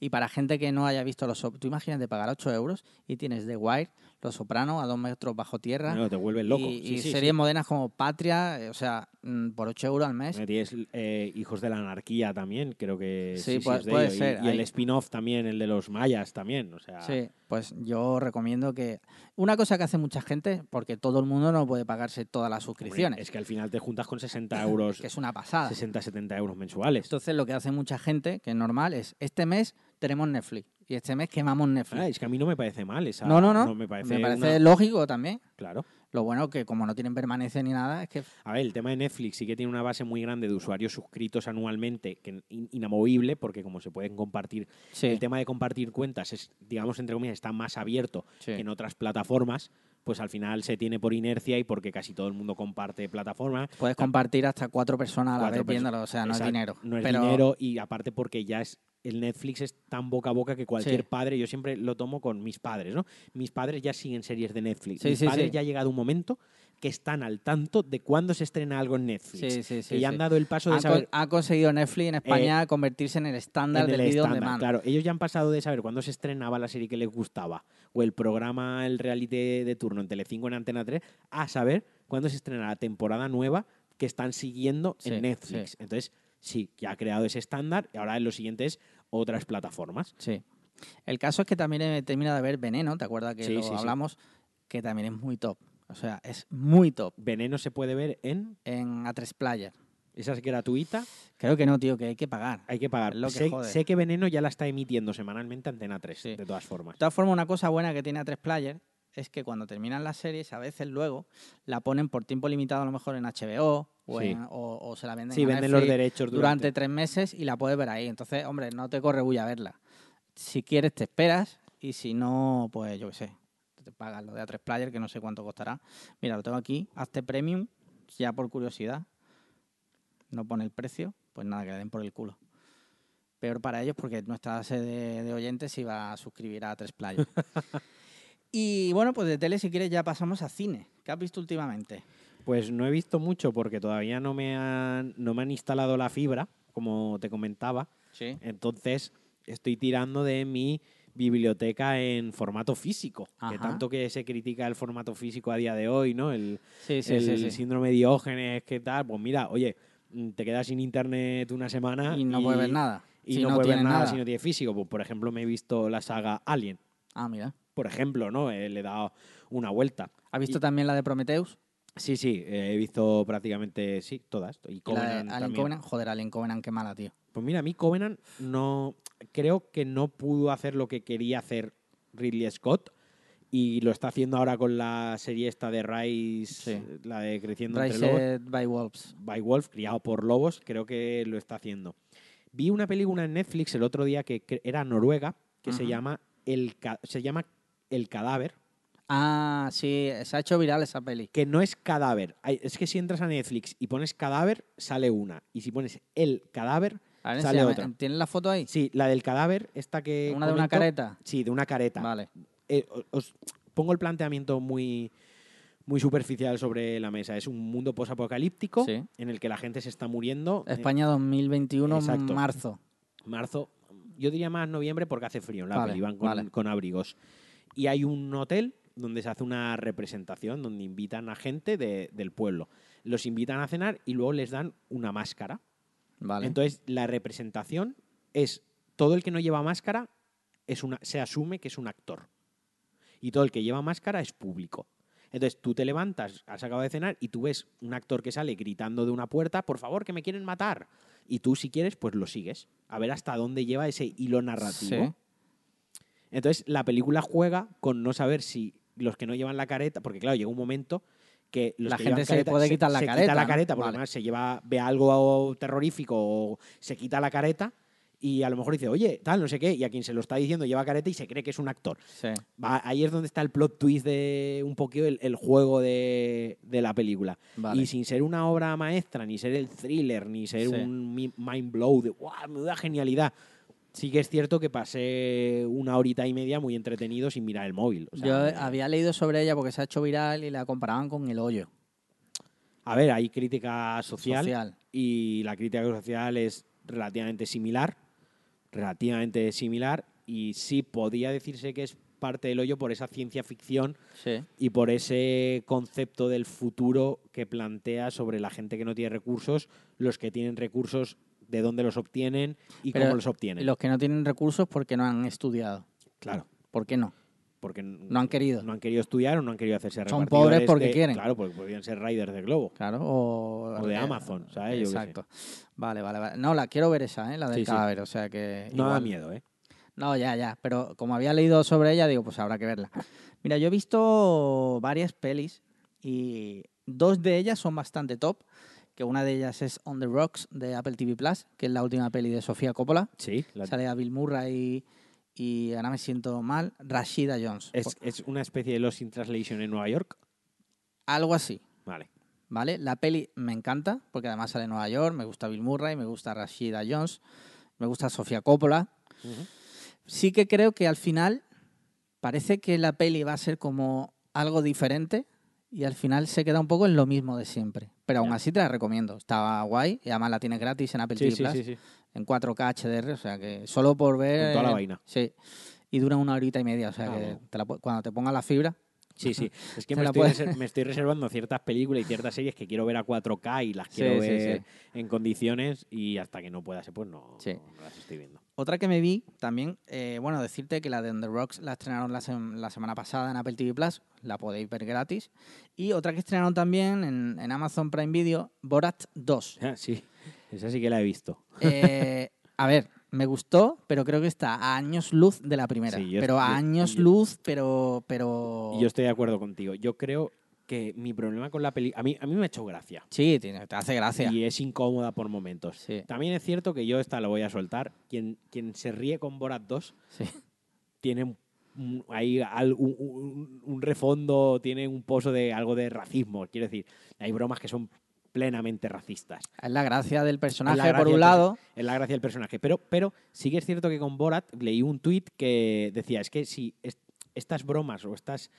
y para gente que no haya visto los... Tú imagínate pagar 8 euros y tienes The Wire, Los Sopranos, a dos metros bajo tierra. No, te vuelves loco. Y, Sí, y sí, series sí. modernas como Patria, eh, o sea, mm, por 8 euros al mes. Me Tienes eh, Hijos de la Anarquía también, creo que Sí, puede- es de puede ello. Y- ser, Y, el spin-off también, el de los mayas también. O sea, Sí, pues yo recomiendo que... Una cosa que hace mucha gente, porque todo el mundo no puede pagarse todas las hombre, suscripciones, es que al final te juntas con 60 euros, que es una pasada. 60, 70 euros mensuales. Entonces lo que hace mucha gente, que es normal, es este mes tenemos Netflix y este mes quemamos Netflix. Ah, es que a mí no me parece mal esa. no, no, no. me parece, me parece una- lógico también. Claro. Lo bueno que como no tienen permanencia ni nada, es que A ver, el tema de Netflix sí que tiene una base muy grande de usuarios suscritos anualmente, que in- inamovible, porque como se pueden compartir, sí, el tema de compartir cuentas es, digamos, entre comillas, está más abierto sí. que en otras plataformas, pues al final se tiene por inercia y porque casi todo el mundo comparte plataforma. puedes compartir hasta cuatro personas a la Cuatro vez viéndolo, o sea, no Exacto, es dinero. No es pero dinero y aparte porque ya es el Netflix es tan boca a boca que cualquier Sí. padre, yo siempre lo tomo con mis padres, ¿no? Mis padres ya siguen series de Netflix. Sí, mis sí, padres ya ha llegado un momento que están al tanto de cuándo se estrena algo en Netflix. Sí, sí, sí, que ya han dado el paso de ha, saber con- ha conseguido Netflix en España convertirse en el estándar en del video on demand. Claro, ellos ya han pasado de saber cuándo se estrenaba la serie que les gustaba o el programa, el reality de turno en Telecinco en Antena 3, a saber cuándo se estrena la temporada nueva que están siguiendo en Netflix. Entonces, sí, ya ha creado ese estándar y ahora lo siguiente es otras plataformas. Sí. El caso es que también he terminado de ver Veneno, ¿te acuerdas que Sí, lo sí, sí. hablamos? Que también es muy top. O sea, es muy top Veneno se puede ver en. en A3 Player. Esa es gratuita, Creo que no, tío, que hay que pagar. hay que pagar. Lo que sé, sé que Veneno ya la está emitiendo semanalmente Antena 3, Sí. de todas formas. De todas formas, una cosa buena que tiene A3 Player es que cuando terminan las series, a veces luego la ponen por tiempo limitado, a lo mejor en HBO o, Sí. en- o- o se la venden, Sí, a venden los derechos durante durante. tres meses y la puedes ver ahí. Entonces, hombre, no te corre bulla verla. Si quieres, te esperas y si no, pues yo qué sé, te pagas lo de A3 Player, que no sé cuánto costará. Mira, lo tengo aquí, hazte premium, ya por curiosidad. No pone el precio, pues nada, que le den por el culo. Peor para ellos porque nuestra base de, de oyentes iba a suscribir a A3 Player. y bueno, pues de tele, si quieres, ya pasamos a cine. ¿Qué has visto últimamente? Pues no he visto mucho porque todavía no me han, no me han instalado la fibra, como te comentaba. Sí. Entonces estoy tirando de mi biblioteca en formato físico, que tanto que se critica el formato físico a día de hoy, ¿no? El, Sí, sí, el sí, sí. síndrome de Diógenes, ¿qué tal? Pues mira, oye, mm, te quedas sin internet una semana Y no puedes ver nada. Y Si no, no puedes ver tienes nada, nada. si no tiene físico. Pues por ejemplo, me he visto la saga Alien, Ah, mira. por ejemplo, ¿no? Eh, le he dado una vuelta. ¿Has visto Y- también la de Prometheus? Sí, sí, eh, he visto prácticamente, sí, todas. Y Y la Covenant Alien. Covenant. Joder, Alien Covenant, qué mala, tío. Pues mira, a mí Covenant no creo que no pudo hacer lo que quería hacer Ridley Scott y lo está haciendo ahora con la serie esta de Rise, Sí. eh, la de Creciendo entre Lobos, Raised by Wolves. by Wolf, criado por lobos, creo que lo está haciendo. Vi una película en Netflix el otro día que era noruega, que se llama el se llama El cadáver, Ah, sí, se ha hecho viral esa peli. que no es cadáver. Hay- Es que si entras a Netflix y pones cadáver, sale una. Y si pones el cadáver, A ver, sale enséñame. otra. ¿Tienes la foto ahí? Sí, la del cadáver, esta que. ¿Una de una comento, careta? Sí, de una careta. Vale. Eh, o- os pongo el planteamiento muy, muy superficial sobre la mesa. Es un mundo posapocalíptico Sí. en el que la gente se está muriendo. Eh, España 2021, exacto. marzo. Marzo, yo diría más noviembre porque hace frío en la Vale, peli, van con, vale. con abrigos. Y hay un hotel donde se hace una representación, donde invitan a gente de- del pueblo. Los invitan a cenar y luego les dan una máscara. Vale. Entonces, la representación es todo el que no lleva máscara es una, se asume que es un actor. Y todo el que lleva máscara es público. Entonces, tú te levantas, has acabado de cenar y tú ves un actor que sale gritando de una puerta, por favor, que me quieren matar. Y tú, si quieres, pues lo sigues. A ver hasta dónde lleva ese hilo narrativo. Sí. Entonces, la película juega con no saber si los que no llevan la careta, porque claro, llega un momento que los La que gente se careta puede quitar la se careta, quita la careta, porque Vale. además se lleva, ve algo terrorífico o se quita la careta y a lo mejor dice, oye, tal, no sé qué, y a quien se lo está diciendo lleva careta y se cree que es un actor. Sí. Va- ahí es donde está el plot twist de un poquito el, el juego de, de la película. Vale. Y sin ser una obra maestra, ni ser el thriller, ni ser Sí. un mi- mind blow de ¡guau! Me da genialidad. Sí que es cierto que pasé una horita y media muy entretenido sin mirar el móvil. O sea, Yo había leído sobre ella porque se ha hecho viral y la comparaban con El Hoyo. A ver, hay crítica social, Social. y la crítica social es relativamente similar, relativamente similar y sí podía decirse que es parte del hoyo por esa ciencia ficción Sí. y por ese concepto del futuro que plantea sobre la gente que no tiene recursos, los que tienen recursos, de dónde los obtienen y Pero cómo los obtienen. Los que no tienen recursos porque no han estudiado. Claro, ¿Por qué no? porque No han querido. no han querido estudiar o no han querido hacerse Son pobres porque de- quieren. Claro, porque podrían ser riders de globo. Claro, o, O de eh, Amazon, ¿sabes? Yo. Exacto. Vale, vale, vale. No, la quiero ver esa, ¿eh? la del Sí, sí. cadáver, o sea que... No da igual- miedo, ¿eh? No, ya, ya, pero como había leído sobre ella, digo, pues habrá que verla. Mira, yo he visto varias pelis y dos de ellas son bastante top, que una de ellas es On the Rocks de Apple TV Plus, que es la última peli de Sofía Coppola. Sí, la- Sale a Bill Murray y, ahora me siento mal, Rashida Jones. es, es una especie de Lost in Translation en Nueva York. Algo así. Vale. ¿Vale? La peli me encanta, porque además sale en Nueva York, me gusta Bill Murray, me gusta Rashida Jones, me gusta Sofía Coppola. Sí que creo que al final parece que la peli va a ser como algo diferente y al final se queda un poco en lo mismo de siempre. Pero aún así te la recomiendo. Está guay y además la tienes gratis en Apple Sí, TV Plus, sí, sí. en 4K HDR, o sea que solo por ver... Con toda la vaina. Sí. Y dura una horita y media, o sea Ah, que te la cuando te ponga la fibra... Sí, sí. Es que me la estoy, puedes- me estoy reservando ciertas películas y ciertas series que quiero ver a 4K y las quiero ver en condiciones y hasta que no pueda ser, pues no, no las estoy viendo. Otra que me vi también, eh, bueno, decirte que la de On The Rocks la estrenaron la, sem- la semana pasada en Apple TV Plus, la podéis ver gratis. Y otra que estrenaron también en, en Amazon Prime Video, Borat 2. Ah, sí, esa sí que la he visto. Eh, a ver, me gustó, pero creo que está a años luz de la primera. Sí, yo- pero a años yo- luz, pero... pero... Yo estoy de acuerdo contigo. Yo creo que mi problema con la peli... A mí, a mí me ha hecho gracia. Sí, te hace gracia. Y es incómoda por momentos. Sí, También es cierto que yo esta la voy a soltar. Quien, quien se ríe con Borat 2 sí. tiene un- un- ahí al- un, refondo, tiene un pozo de algo de racismo. Quiero decir, hay bromas que son plenamente racistas. Es la gracia del personaje, gracia por un lado. Es la gracia del personaje. Pero, pero sí que es cierto que con Borat leí un tuit que decía, es que si est- estas bromas o estas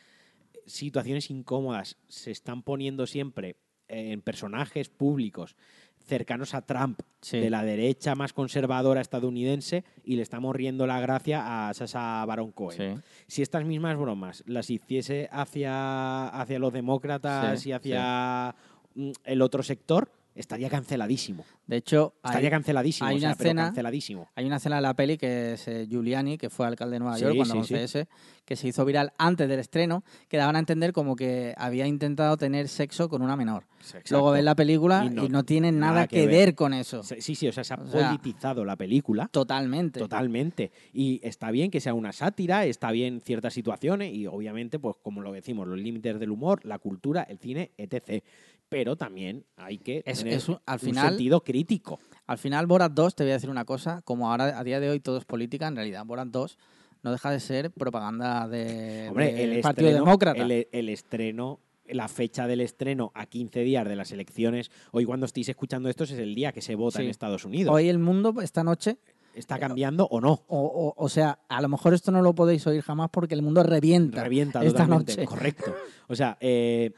situaciones incómodas se están poniendo siempre en personajes públicos cercanos a Trump, Sí. de la derecha más conservadora estadounidense, y le estamos riendo la gracia a Sasha Baron Cohen. Sí. Si estas mismas bromas las hiciese hacia, hacia los demócratas Sí, y hacia mm, el otro sector, estaría canceladísimo. De hecho, Estaría hay, canceladísimo. hay o sea, una pero escena- canceladísimo. Hay una escena en la peli que es eh, Giuliani, que fue alcalde de Nueva Sí, York cuando sí, CS, que se hizo viral antes del estreno, que daban a entender como que había intentado tener sexo con una menor. Luego ves la película Y y no- no, tiene nada, nada que, que ver. ver. con eso. Sí, sí, o sea, se ha O sea, politizado la película. Totalmente. Totalmente. Y está bien que sea una sátira, está bien ciertas situaciones y obviamente, pues como lo decimos, los límites del humor, la cultura, el cine, etc. Pero también hay que Es- tener es un- al un final- sentido crítico. Al final, Borat 2, te voy a decir una cosa, como ahora a día de hoy todo es política, en realidad Borat 2 no deja de ser propaganda de, Hombre, el Partido estreno, Demócrata. El, el estreno, la fecha del estreno a 15 días de las elecciones, hoy cuando estéis escuchando esto es el día que se vota Sí. en Estados Unidos. Hoy el mundo, esta noche, ¿Está cambiando o no? o, o- o sea, a lo mejor esto no lo podéis oír jamás porque el mundo revienta, Revienta esta totalmente. noche. Correcto. O sea, eh,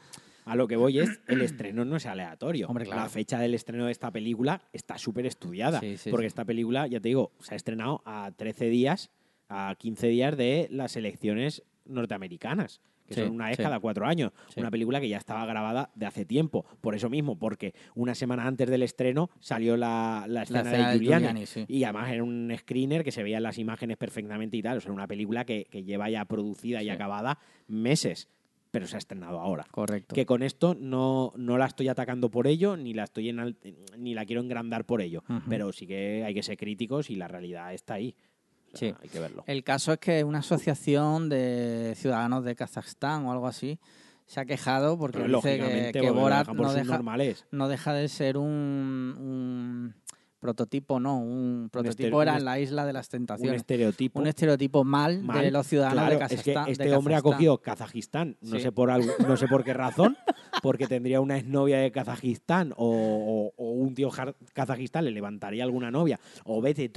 A lo que voy es, el estreno no es aleatorio. Hombre, claro. La fecha del estreno de esta película está súper estudiada. Sí, sí, porque sí. esta película, ya te digo, se ha estrenado a 13 días, a 15 días de las elecciones norteamericanas, que Sí, son una vez sí. cada cuatro años. Sí. Una película que ya estaba grabada de hace tiempo. Por eso mismo, porque una semana antes del estreno salió la, la escena de de Giuliani. Giuliani, sí. Y además era un screener que se veían las imágenes perfectamente y tal. O sea, una película que, que lleva ya producida y acabada meses, pero se ha estrenado ahora. Correcto. Que con esto no, no la estoy atacando por ello, ni la estoy enal- ni la quiero engrandar por ello. Pero sí que hay que ser críticos y la realidad está ahí. O sea, Sí. Hay que verlo. El caso es que una asociación de ciudadanos de Kazajstán o algo así se ha quejado porque Pero dice que, que Borat no deja, no deja de ser un, un prototipo, no, un prototipo era un en la isla de las Un tentaciones. estereotipo. Un estereotipo mal, de los ciudadanos Claro, de es Kazajstán. que de este hombre ha cogido Kazajistán, no Sí. sé por algo- no sé por qué razón, porque tendría una exnovia de Kazajistán o, o- o un tío Kazajistán le levantaría alguna novia, o vete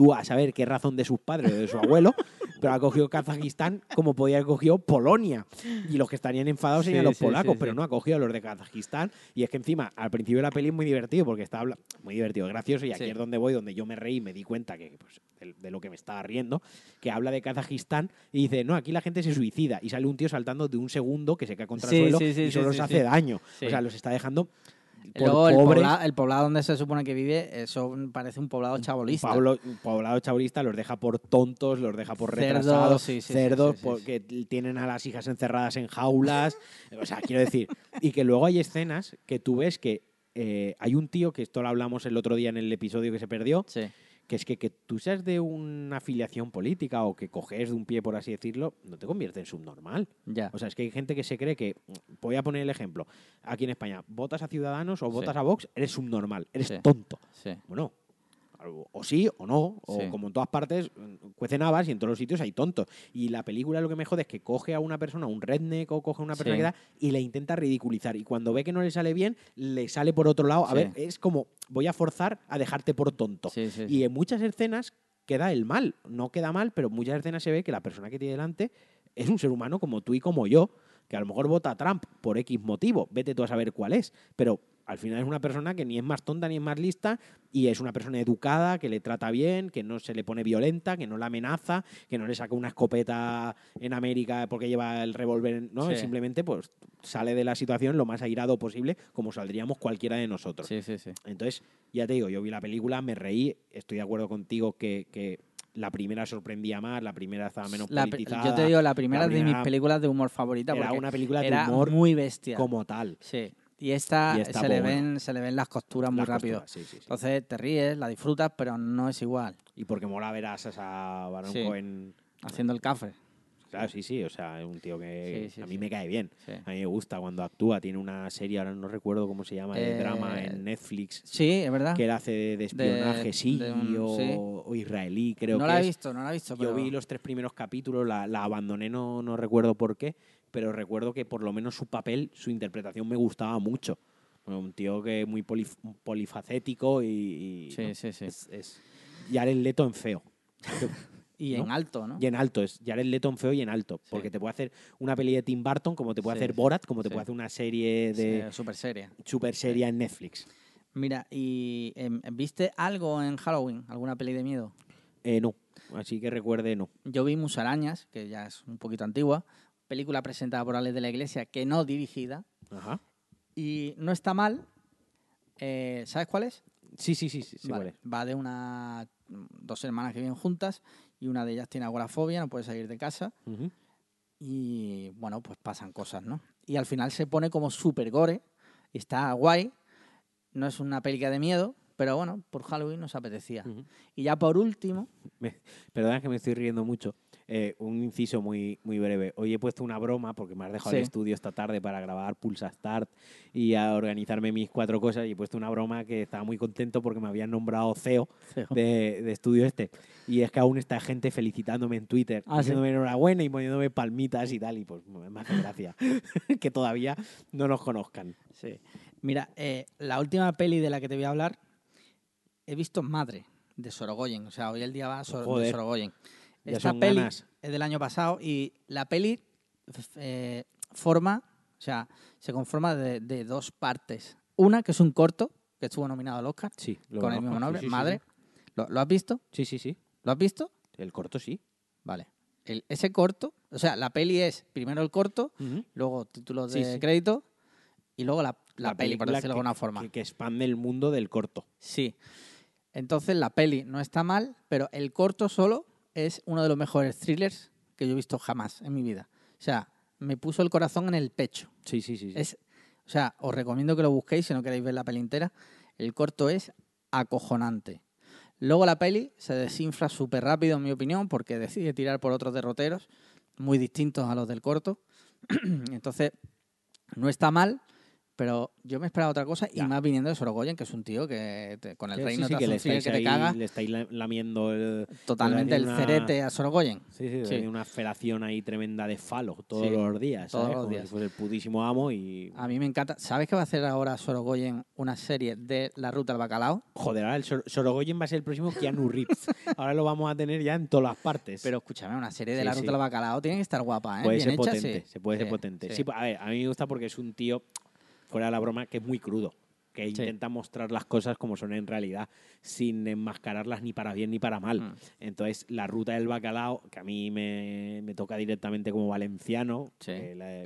tú, a saber qué razón de sus padres o de su abuelo, pero ha cogido Kazajistán como podía haber cogido Polonia. Y los que estarían enfadados serían Sí, los sí, polacos, sí, pero no ha cogido a los de Kazajistán. Y es que encima, al principio de la peli es muy divertido, porque está habla- muy divertido, gracioso, y aquí es donde voy, donde yo me reí y me di cuenta que pues, de, de lo que me estaba riendo, que habla de Kazajistán y dice, no, aquí la gente se suicida. Y sale un tío saltando de un segundo que se cae contra el suelo y solo sí. hace daño. O sea, los está dejando Luego el, pobres. pobla- el poblado donde se supone que vive, eso parece un poblado chabolista. Pablo, un poblado chaurista los deja por tontos, los deja por retrasados, sí, sí, sí, cerdos, sí, porque tienen a las hijas encerradas en jaulas. o sea, quiero decir, y que luego hay escenas que tú ves que eh, hay un tío, que esto lo hablamos el otro día en el episodio que se perdió, Sí. Que es que, que tú seas de una afiliación política o que coges de un pie, por así decirlo, no te convierte en subnormal. Ya. O sea, es que hay gente que se cree que, voy a poner el ejemplo, aquí en España, votas a Ciudadanos o Sí. votas a Vox, eres subnormal, eres Sí. tonto. sí. Bueno, o sí o no, o Sí. como en todas partes, mm, cuecen habas y en todos los sitios hay tontos. Y la película lo que me jode es que coge a una persona, un redneck o coge a una persona Sí. que da y le intenta ridiculizar. Y cuando ve que no le sale bien, le sale por otro lado. A Sí. ver, es como, voy a forzar a dejarte por tonto. Y en muchas escenas queda el mal. No queda mal, pero en muchas escenas se ve que la persona que tiene delante es un ser humano como tú y como yo, que a lo mejor vota a Trump por X motivo, vete tú a saber cuál es, pero al final es una persona que ni es más tonta ni es más lista y es una persona educada, que le trata bien, que no se le pone violenta, que no la amenaza, que no le saca una escopeta en América porque lleva el revólver, ¿no? Sí. Simplemente pues sale de la situación lo más airado posible como saldríamos cualquiera de nosotros. Sí, sí, sí. Entonces, ya te digo, yo vi la película, me reí, estoy de acuerdo contigo que, que la primera sorprendía más, la primera estaba menos La politizada. yo te digo, la primera, es de mis películas de humor favorita era porque una película de era humor muy bestia. como tal. Sí. Y esta, Y esta, se, le bueno. ven, se le ven las costuras muy Las rápido. costuras, sí, sí, sí. Entonces te ríes, la disfrutas, pero no es igual. Y porque mola ver a Sasa Baron. Cohen. Haciendo el café. Claro, sí, sí, o sea, es un tío que Sí, sí, a mí sí. me cae bien. A mí me gusta cuando actúa. Tiene una serie, ahora no recuerdo cómo se llama, de Eh, drama en Netflix. Sí, es verdad. Que él hace de, de espionaje, de un- o, israelí, creo no que la he es. visto, no la he visto. Yo pero- vi los tres primeros capítulos, la, la abandoné, no, no recuerdo por qué, pero recuerdo que por lo menos su papel, su interpretación me gustaba mucho. Bueno, Un tío que es muy polif- polifacético y, y, Sí, ¿no? sí, sí. Es, es Jared Leto en feo. Y ¿no? en alto, ¿no? Y en alto, es Jared Leto en feo y en alto. Porque te puede hacer una peli de Tim Burton, como te puede Sí, hacer Borat, como te puede hacer una serie de Sí, súper seria. super seria en Netflix. Mira, ¿y em, viste algo en Halloween? ¿Alguna peli de miedo? Eh, no, así que recuerde, no. Yo vi Musarañas, que ya es un poquito antigua, película presentada por Alex de la Iglesia, que no dirigida, Ajá. y no está mal. Eh, ¿Sabes cuál es? Sí, sí, sí, sí, sí, Vale, cuál es. Va de una dos hermanas que viven juntas y una de ellas tiene agorafobia, no puede salir de casa Ujú. y bueno, pues pasan cosas, ¿no? Y al final se pone como super gore y está guay. No es una película de miedo, pero bueno, por Halloween nos apetecía. Ujú. Y ya por último, Me- perdona que me estoy riendo mucho. Eh, un inciso muy, muy breve. Hoy he puesto una broma porque me has dejado el estudio esta tarde para grabar Pulsa Start y a organizarme mis cuatro cosas y he puesto una broma que estaba muy contento porque me habían nombrado CEO de, de estudio este. Y es que aún está gente felicitándome en Twitter, Ah, ¿sí? diciéndome enhorabuena y poniéndome palmitas y tal. Y pues me hace gracia que todavía no nos conozcan. Sí. Mira, eh, la última peli de la que te voy a hablar, he visto Madre, de Sorogoyen. O sea, hoy el día va Sor- de. Sorogoyen. Ya Esta son peli ganas. es del año pasado y la peli eh, forma O sea, se conforma de, de dos partes. Una, que es un corto, que estuvo nominado al Oscar, Sí, lo con el mismo nombre, sí, sí, Madre. ¿Lo, lo has visto? Sí, sí, sí. ¿Lo has visto? El corto sí. Vale. El- ese corto, o sea, la peli es primero el corto, luego títulos de crédito y luego la, la La peli, por decirlo de alguna forma. Que, que expande el mundo del corto. Sí. Entonces la peli no está mal, pero el corto solo es uno de los mejores thrillers que yo he visto jamás en mi vida. O sea, me puso el corazón en el pecho. Sí, sí, sí. sí. Es, o sea, os recomiendo que lo busquéis si no queréis ver la peli entera. El corto es acojonante. Luego la peli se desinfla súper rápido, en mi opinión, porque decide tirar por otros derroteros muy distintos a los del corto. Entonces, no está mal, pero yo me esperaba otra cosa y más viniendo de Sorogoyen, que es un tío que te- con el Sí, reino sí, te que le estáis, que te ahí- caga le estáis la- lamiendo el, totalmente el una- cerete a Sorogoyen. Sí, sí, Sí. hay una felación ahí tremenda de falo todos Sí, los días. todos ¿sabes? los Como días. si fuese el putísimo amo y. A mí me encanta. ¿Sabes que va a hacer ahora Sorogoyen una serie de La Ruta al Bacalao? Joder, ahora el Sor- Sorogoyen va a ser el próximo Keanu Reeves. ahora lo vamos a tener ya en todas las partes. Pero escúchame, una serie de Sí, La sí. Ruta al Bacalao tiene que estar guapa, ¿eh? puede Bien ser hecha, potente, sí. se puede ser Sí, potente. sí. Sí. a ver, a mí me gusta porque es un tío, fuera de la broma, que es muy crudo. Que Sí. intenta mostrar las cosas como son en realidad, sin enmascararlas ni para bien ni para mal. Mm. Entonces, la ruta del bacalao, que a mí me, me toca directamente como valenciano, Sí. que la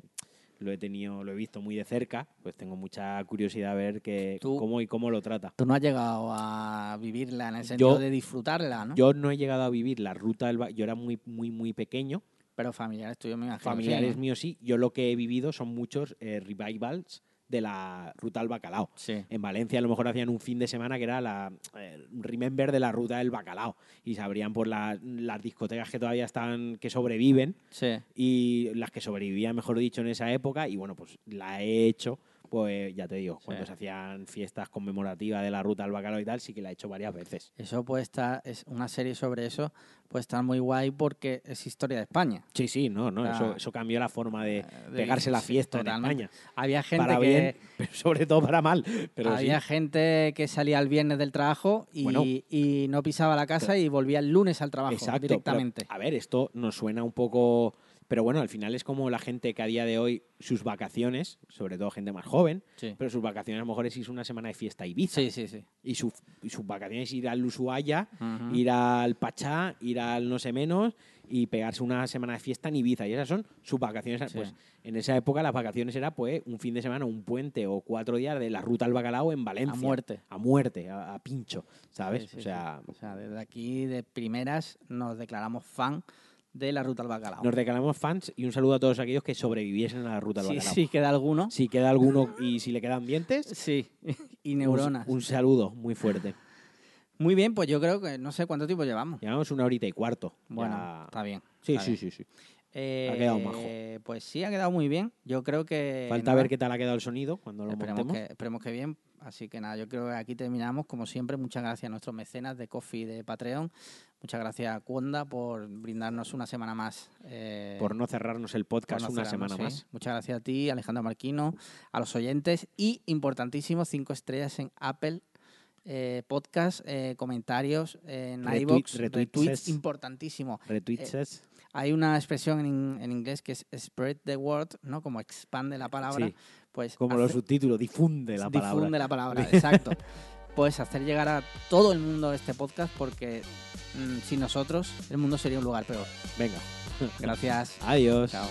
lo he tenido, lo he visto muy de cerca, pues tengo mucha curiosidad a ver que, Tú- cómo y cómo lo trata. Tú no has llegado a vivirla en el sentido Yo- de disfrutarla, ¿no? Yo no he llegado a vivir la ruta del bacalao, yo era muy, muy, muy pequeño, Pero familiares tuyos me imagino. familiares sí, ¿no? míos sí, yo lo que he vivido son muchos eh, revivals de la ruta del bacalao. Sí. En Valencia a lo mejor hacían un fin de semana que era la eh, Remember de la ruta del bacalao y se abrían por la- las discotecas que todavía están, que sobreviven Sí. y las que sobrevivían, mejor dicho, en esa época y bueno, pues la he hecho, pues ya te digo, cuando Sí. se hacían fiestas conmemorativas de la ruta del bacalao y tal, sí que la he hecho varias veces. Eso puede estar, es una serie sobre eso, puede estar muy guay porque es historia de España. Sí, sí, no, no, eso, eso cambió la forma de Eh, de- pegarse la sí, fiesta en totalmente. España. Había gente Para que bien, pero sobre todo para mal. Pero sí. había gente que salía el viernes del trabajo y, Bueno. y no pisaba la casa y volvía el lunes al trabajo Exacto, pero, directamente. a ver, esto nos suena un poco. Pero bueno, al final es como la gente que a día de hoy, sus vacaciones, sobre todo gente más joven, Sí. pero sus vacaciones a lo mejor es irse una semana de fiesta a Ibiza. sí, sí, sí. Y, su- y sus vacaciones ir al Ushuaia, Ujú. ir al Pachá, ir al no sé menos y pegarse una semana de fiesta en Ibiza. Y esas son sus vacaciones. Sí. Pues en esa época las vacaciones era pues un fin de semana, un puente o cuatro días de la ruta al bacalao en Valencia. A muerte. A muerte, a, a pincho, ¿sabes? Sí, o sea, O sea, desde aquí de primeras nos declaramos fan de la ruta al bacalao. Nos reclamamos fans y un saludo a todos aquellos que sobreviviesen a la ruta Sí, bacalao. sí, queda alguno. Si queda alguno y si le quedan dientes, Sí, y neuronas. Un, saludo muy fuerte. Muy bien, pues yo creo que no sé cuánto tiempo llevamos. Llevamos una horita y cuarto. Bueno, Ya- está bien. Sí, está sí, bien. sí, sí. Eh, quedado majo. Pues sí, ha quedado muy bien. Yo creo que. Falta nada, ver qué tal ha quedado el sonido cuando lo esperemos montemos. que, esperemos que bien. Así que nada, yo creo que aquí terminamos. Como siempre, muchas gracias a nuestros mecenas de Coffee y de Patreon. Muchas gracias Cuonda por brindarnos una semana más. eh, Por no cerrarnos el podcast no una semana sí. más. Muchas gracias a ti, Alejandro Marquino, a los oyentes y, importantísimo, cinco estrellas en Apple. eh, podcast, eh, comentarios en Retweet- iVoox, retweets. retweets, importantísimo. Retweets. Hay una expresión en, en inglés que es spread the word, ¿no? Como expande la palabra. Sí. Pues como hace- los subtítulos, difunde la palabra. difunde la palabra, exacto. Pues hacer llegar a todo el mundo este podcast porque mm, sin nosotros el mundo sería un lugar peor. Venga. Gracias. Adiós. Chao.